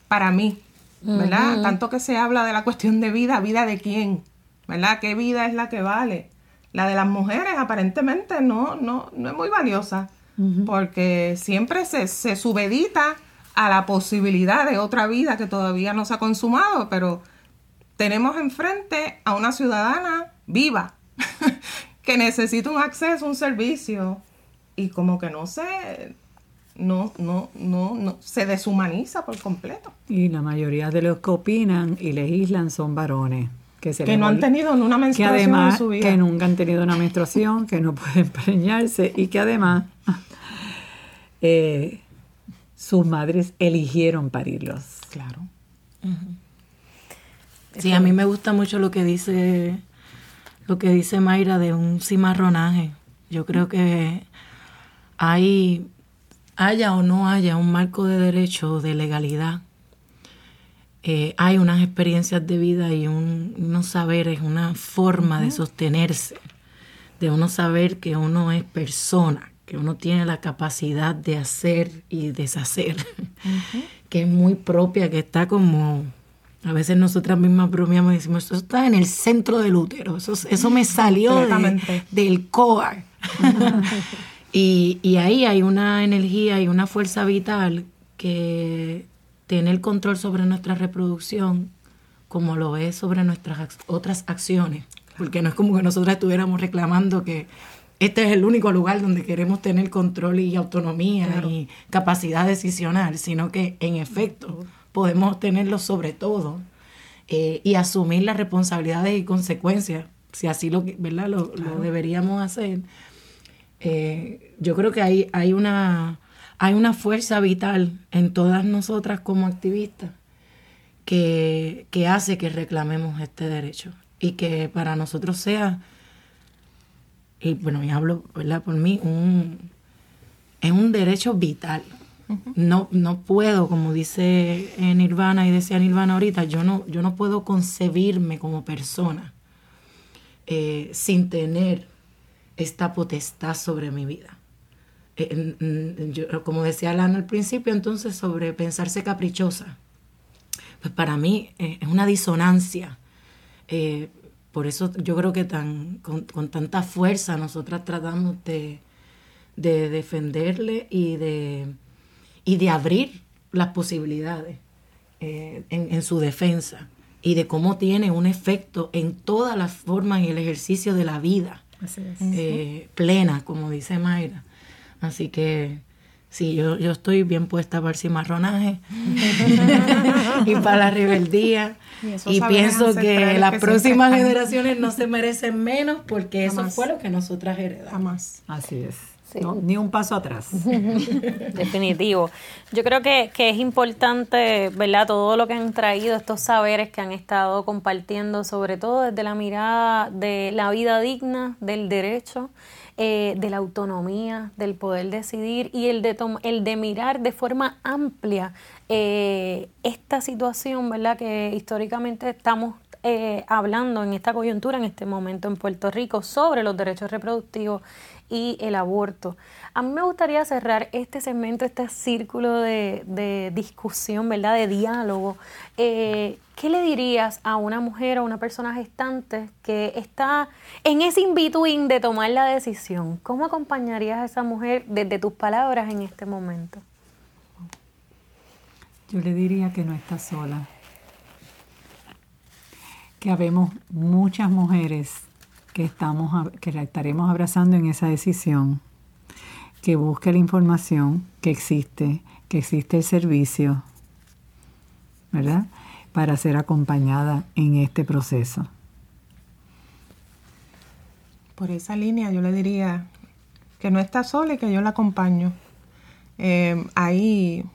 para mí, ¿verdad? Tanto que se habla de la cuestión de vida, vida de quién, ¿verdad? ¿Qué vida es la que vale? La de las mujeres aparentemente no, no, no es muy valiosa, porque siempre se, se subedita a la posibilidad de otra vida que todavía no se ha consumado, pero tenemos enfrente a una ciudadana viva que necesita un acceso, un servicio y como que no se no no no no se deshumaniza por completo. Y la mayoría de los que opinan y legislan son varones. Que, se Que les no han tenido ni una que menstruación además en su vida. que nunca han tenido una menstruación, que no pueden preñarse y que además eh, sus madres eligieron parirlos. Claro. Sí, a mí me gusta mucho lo que dice lo que dice Mayra de un cimarronaje. Yo creo que hay haya o no haya un marco de derecho o de legalidad. Eh, hay unas experiencias de vida y un- unos saberes, una forma de sostenerse, de uno saber que uno es persona, que uno tiene la capacidad de hacer y deshacer, que es muy propia, que está como, a veces nosotras mismas bromeamos y decimos, eso está en el centro del útero, eso, eso me salió de- del core. y, y ahí hay una energía y una fuerza vital que tiene el control sobre nuestra reproducción como lo es sobre nuestras otras acciones. Porque no es como que nosotras estuviéramos reclamando que este es el único lugar donde queremos tener control y autonomía y capacidad decisional, sino que en efecto podemos tenerlo sobre todo eh, y asumir las responsabilidades y consecuencias, si así lo, ¿verdad? lo, lo deberíamos hacer. Eh, yo creo que hay, hay, una, hay una fuerza vital en todas nosotras como activistas que, que hace que reclamemos este derecho y que para nosotros sea, y bueno, y hablo ¿verdad? por mí, un, es un derecho vital. No, no puedo, como dice Nirvana y decía Nirvana ahorita, yo no, yo no puedo concebirme como persona eh, sin tener esta potestad sobre mi vida. Eh, yo- como decía Lana al principio, entonces sobre pensarse caprichosa. Pues para mí eh, es una disonancia. Eh, por eso yo creo que tan, con, con tanta fuerza nosotras tratamos de, de defenderle y de, y de abrir las posibilidades en, en su defensa y de cómo tiene un efecto en todas las formas y el ejercicio de la vida eh, plena, como dice Mayra. Así que sí, yo, yo estoy bien puesta para el cimarronaje y para la rebeldía. Y pienso que las que próximas generaciones no se merecen menos porque eso fue lo que nosotras heredamos. Así es. Sí. No, ni un paso atrás. Definitivo. Yo creo que, que es importante, ¿verdad? Todo lo que han traído, estos saberes que han estado compartiendo, sobre todo desde la mirada de la vida digna, del derecho, eh, de la autonomía, del poder decidir y el de, el de mirar de forma amplia eh, esta situación, ¿verdad? Que históricamente estamos eh, hablando en esta coyuntura, en este momento en Puerto Rico, sobre los derechos reproductivos y el aborto. A mí me gustaría cerrar este segmento, este círculo de, discusión, ¿verdad? De diálogo. Eh, ¿Qué le dirías a una mujer o a una persona gestante que está en ese in-between de tomar la decisión? ¿Cómo acompañarías a esa mujer desde tus palabras en este momento? Yo le diría que no está sola. Que habemos muchas mujeres que, estamos, que la estaremos abrazando en esa decisión. Que busque la información que existe, que existe el servicio, ¿verdad? Para ser acompañada en este proceso. Por esa línea yo le diría que no está sola y que yo la acompaño. Eh, hay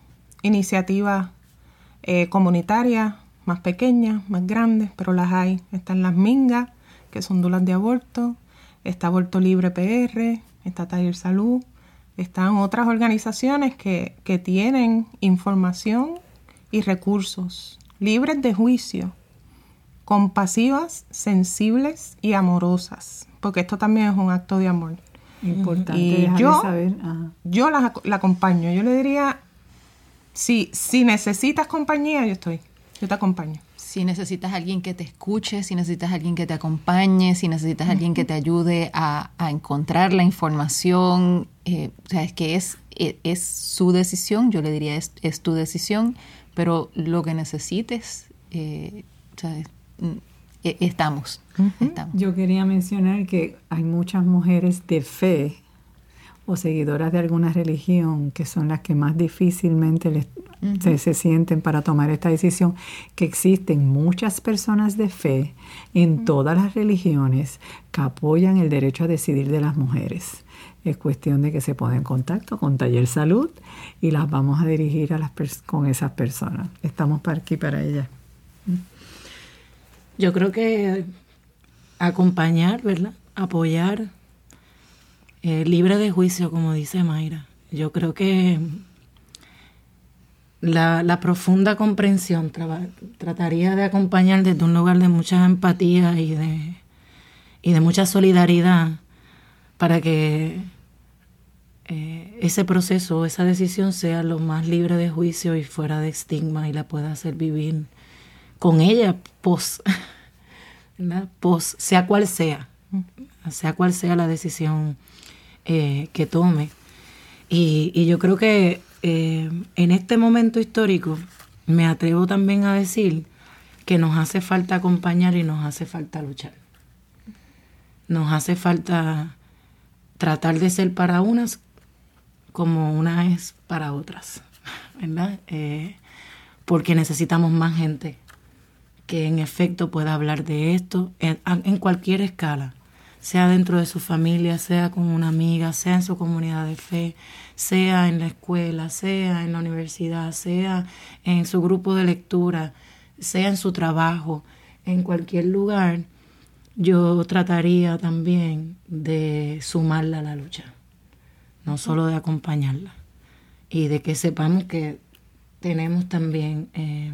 iniciativas eh, comunitarias, más pequeñas, más grandes, pero las hay. Están las mingas, que son dulas de aborto, está Aborto Libre PR, está Taller Salud, están otras organizaciones que, que tienen información y recursos libres de juicio, compasivas, sensibles y amorosas, porque esto también es un acto de amor. Importante Y yo- saber. ajá. Yo la, la acompaño, yo le diría, si, si necesitas compañía, yo estoy, yo te acompaño. Si necesitas alguien que te escuche, si necesitas alguien que te acompañe, si necesitas alguien que te ayude a, a encontrar la información, eh, o sea, es que es, e- es, su decisión, yo le diría es, es tu decisión, pero lo que necesites, eh, o sea, es- mm, e- estamos. Yo quería mencionar que hay muchas mujeres de fe o seguidoras de alguna religión que son las que más difícilmente les- se, se sienten para tomar esta decisión, que existen muchas personas de fe en todas las religiones que apoyan el derecho a decidir de las mujeres. Es cuestión de que se pongan en contacto con Taller Salud y las vamos a dirigir a las con esas personas. Estamos para aquí para ellas. Yo creo que acompañar, ¿verdad? Apoyar, eh, libre de juicio, como dice Mayra. Yo creo que la, profunda comprensión trataría de acompañar desde un lugar de mucha empatía y de, y de mucha solidaridad para que eh, ese proceso, esa decisión sea lo más libre de juicio y fuera de estigma y la pueda hacer vivir con ella pos. Pos, sea cual sea, sea cual sea la decisión eh, que tome. Y, y yo creo que eh, en este momento histórico me atrevo también a decir que nos hace falta acompañar y nos hace falta luchar. Nos hace falta tratar de ser para unas como una es para otras, ¿verdad? Eh, porque necesitamos más gente que en efecto pueda hablar de esto en, en cualquier escala, sea dentro de su familia, sea con una amiga, sea en su comunidad de fe, sea en la escuela, sea en la universidad, sea en su grupo de lectura, sea en su trabajo, en cualquier lugar, yo trataría también de sumarla a la lucha, no solo de acompañarla, y de que sepamos que tenemos también eh,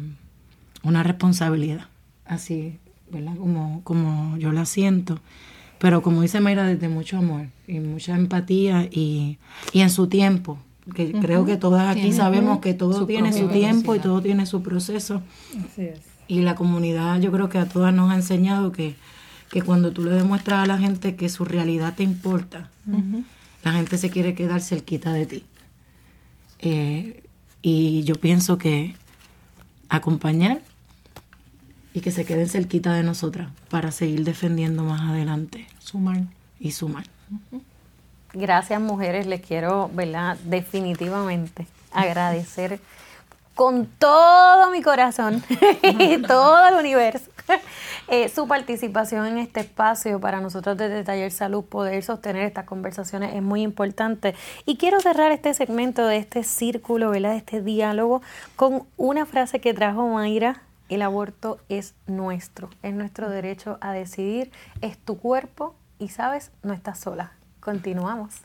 una responsabilidad, así, ¿verdad? Como, como yo la siento, pero como dice Mayra, desde mucho amor y mucha empatía y, y en su tiempo, que creo que todas aquí Tiene sabemos que todo su tiene su tiempo y todo tiene su proceso. Así es. Y la comunidad yo creo que a todas nos ha enseñado que, que cuando tú le demuestras a la gente que su realidad te importa, la gente se quiere quedar cerquita de ti. Eh, y yo pienso que acompañar y que se queden cerquita de nosotras para seguir defendiendo más adelante Sumar. y sumar. Gracias, mujeres. Les quiero, ¿verdad? Definitivamente agradecer con todo mi corazón y todo el universo eh, su participación en este espacio. Para nosotros desde Taller Salud poder sostener estas conversaciones es muy importante. Y quiero cerrar este segmento de este círculo, ¿verdad? De este diálogo con una frase que trajo Mayra. El aborto es nuestro, es nuestro derecho a decidir, es tu cuerpo y sabes, no estás sola. Continuamos.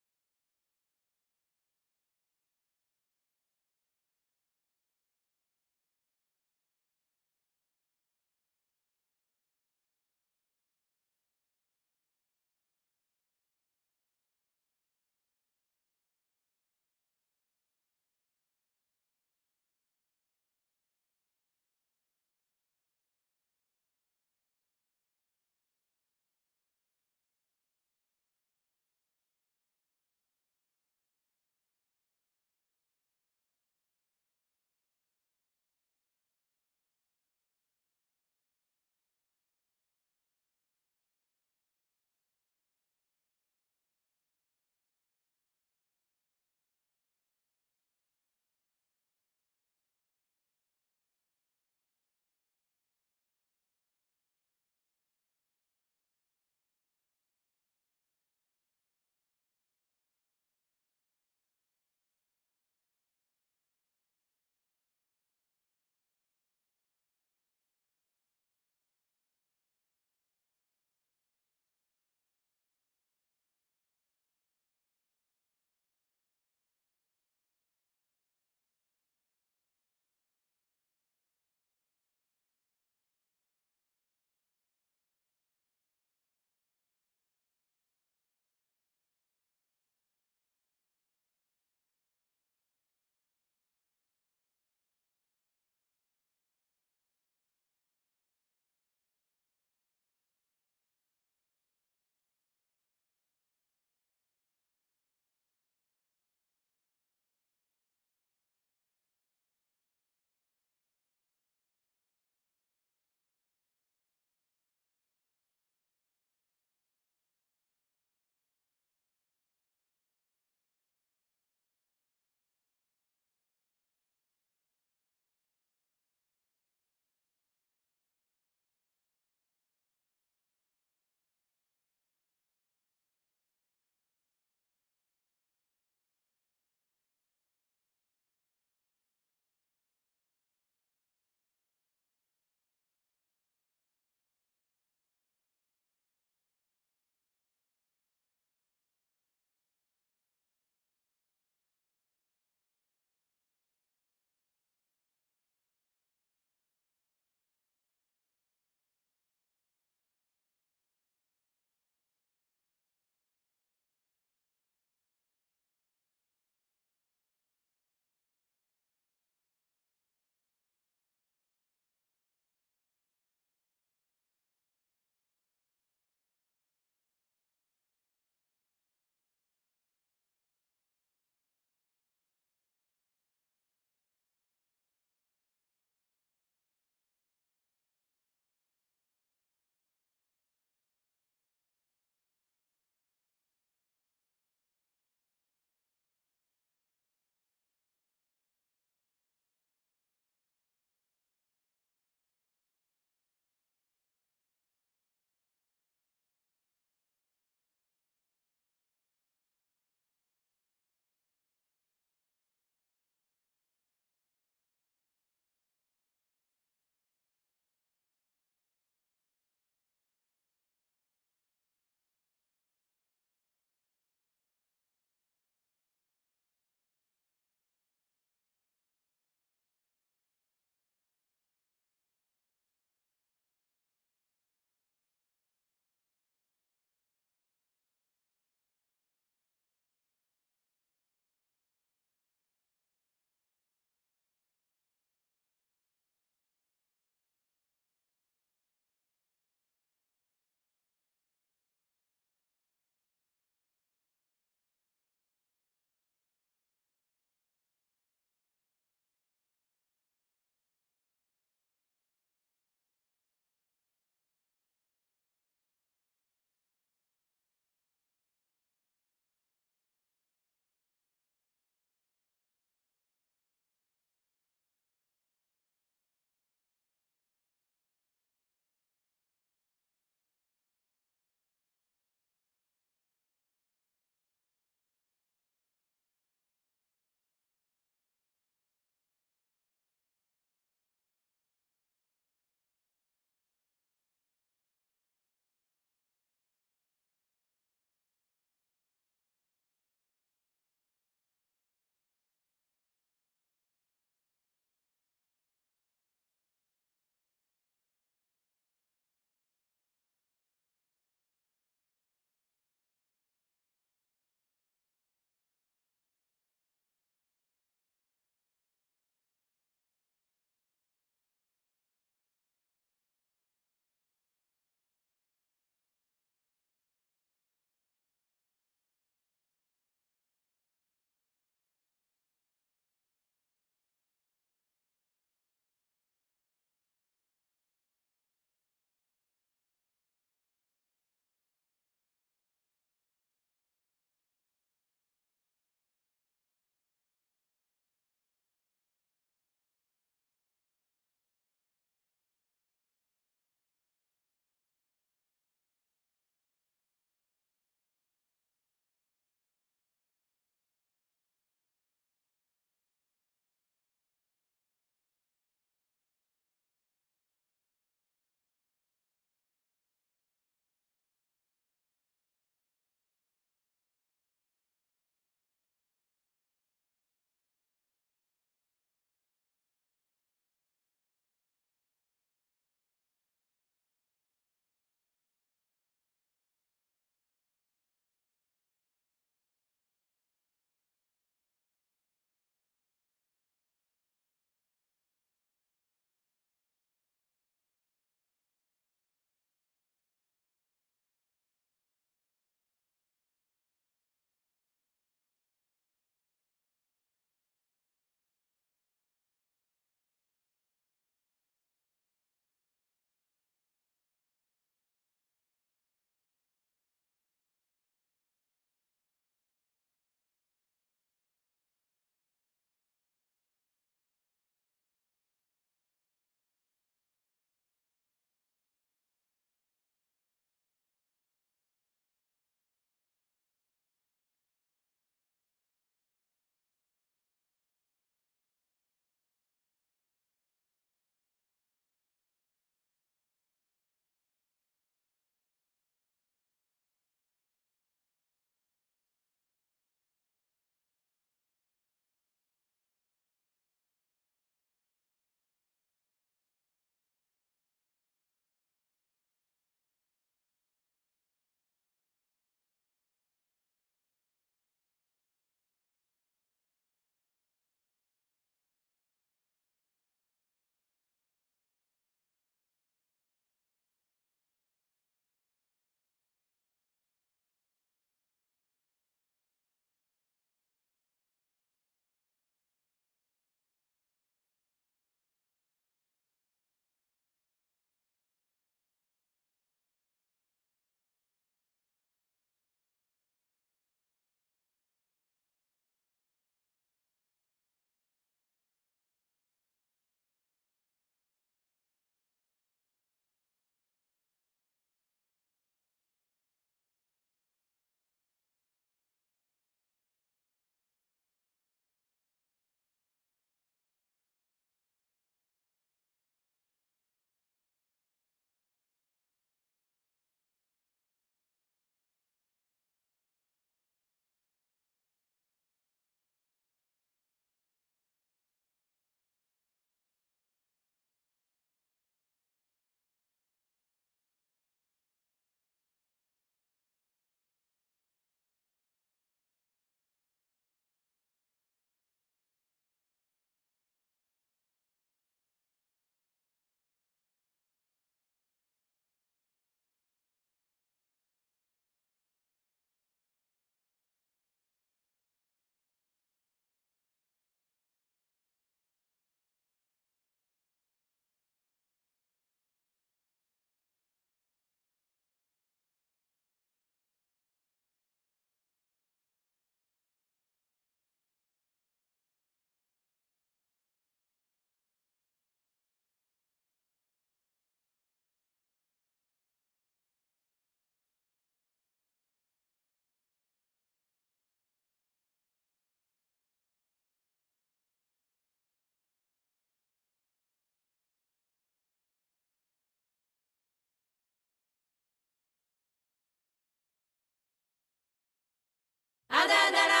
da da da.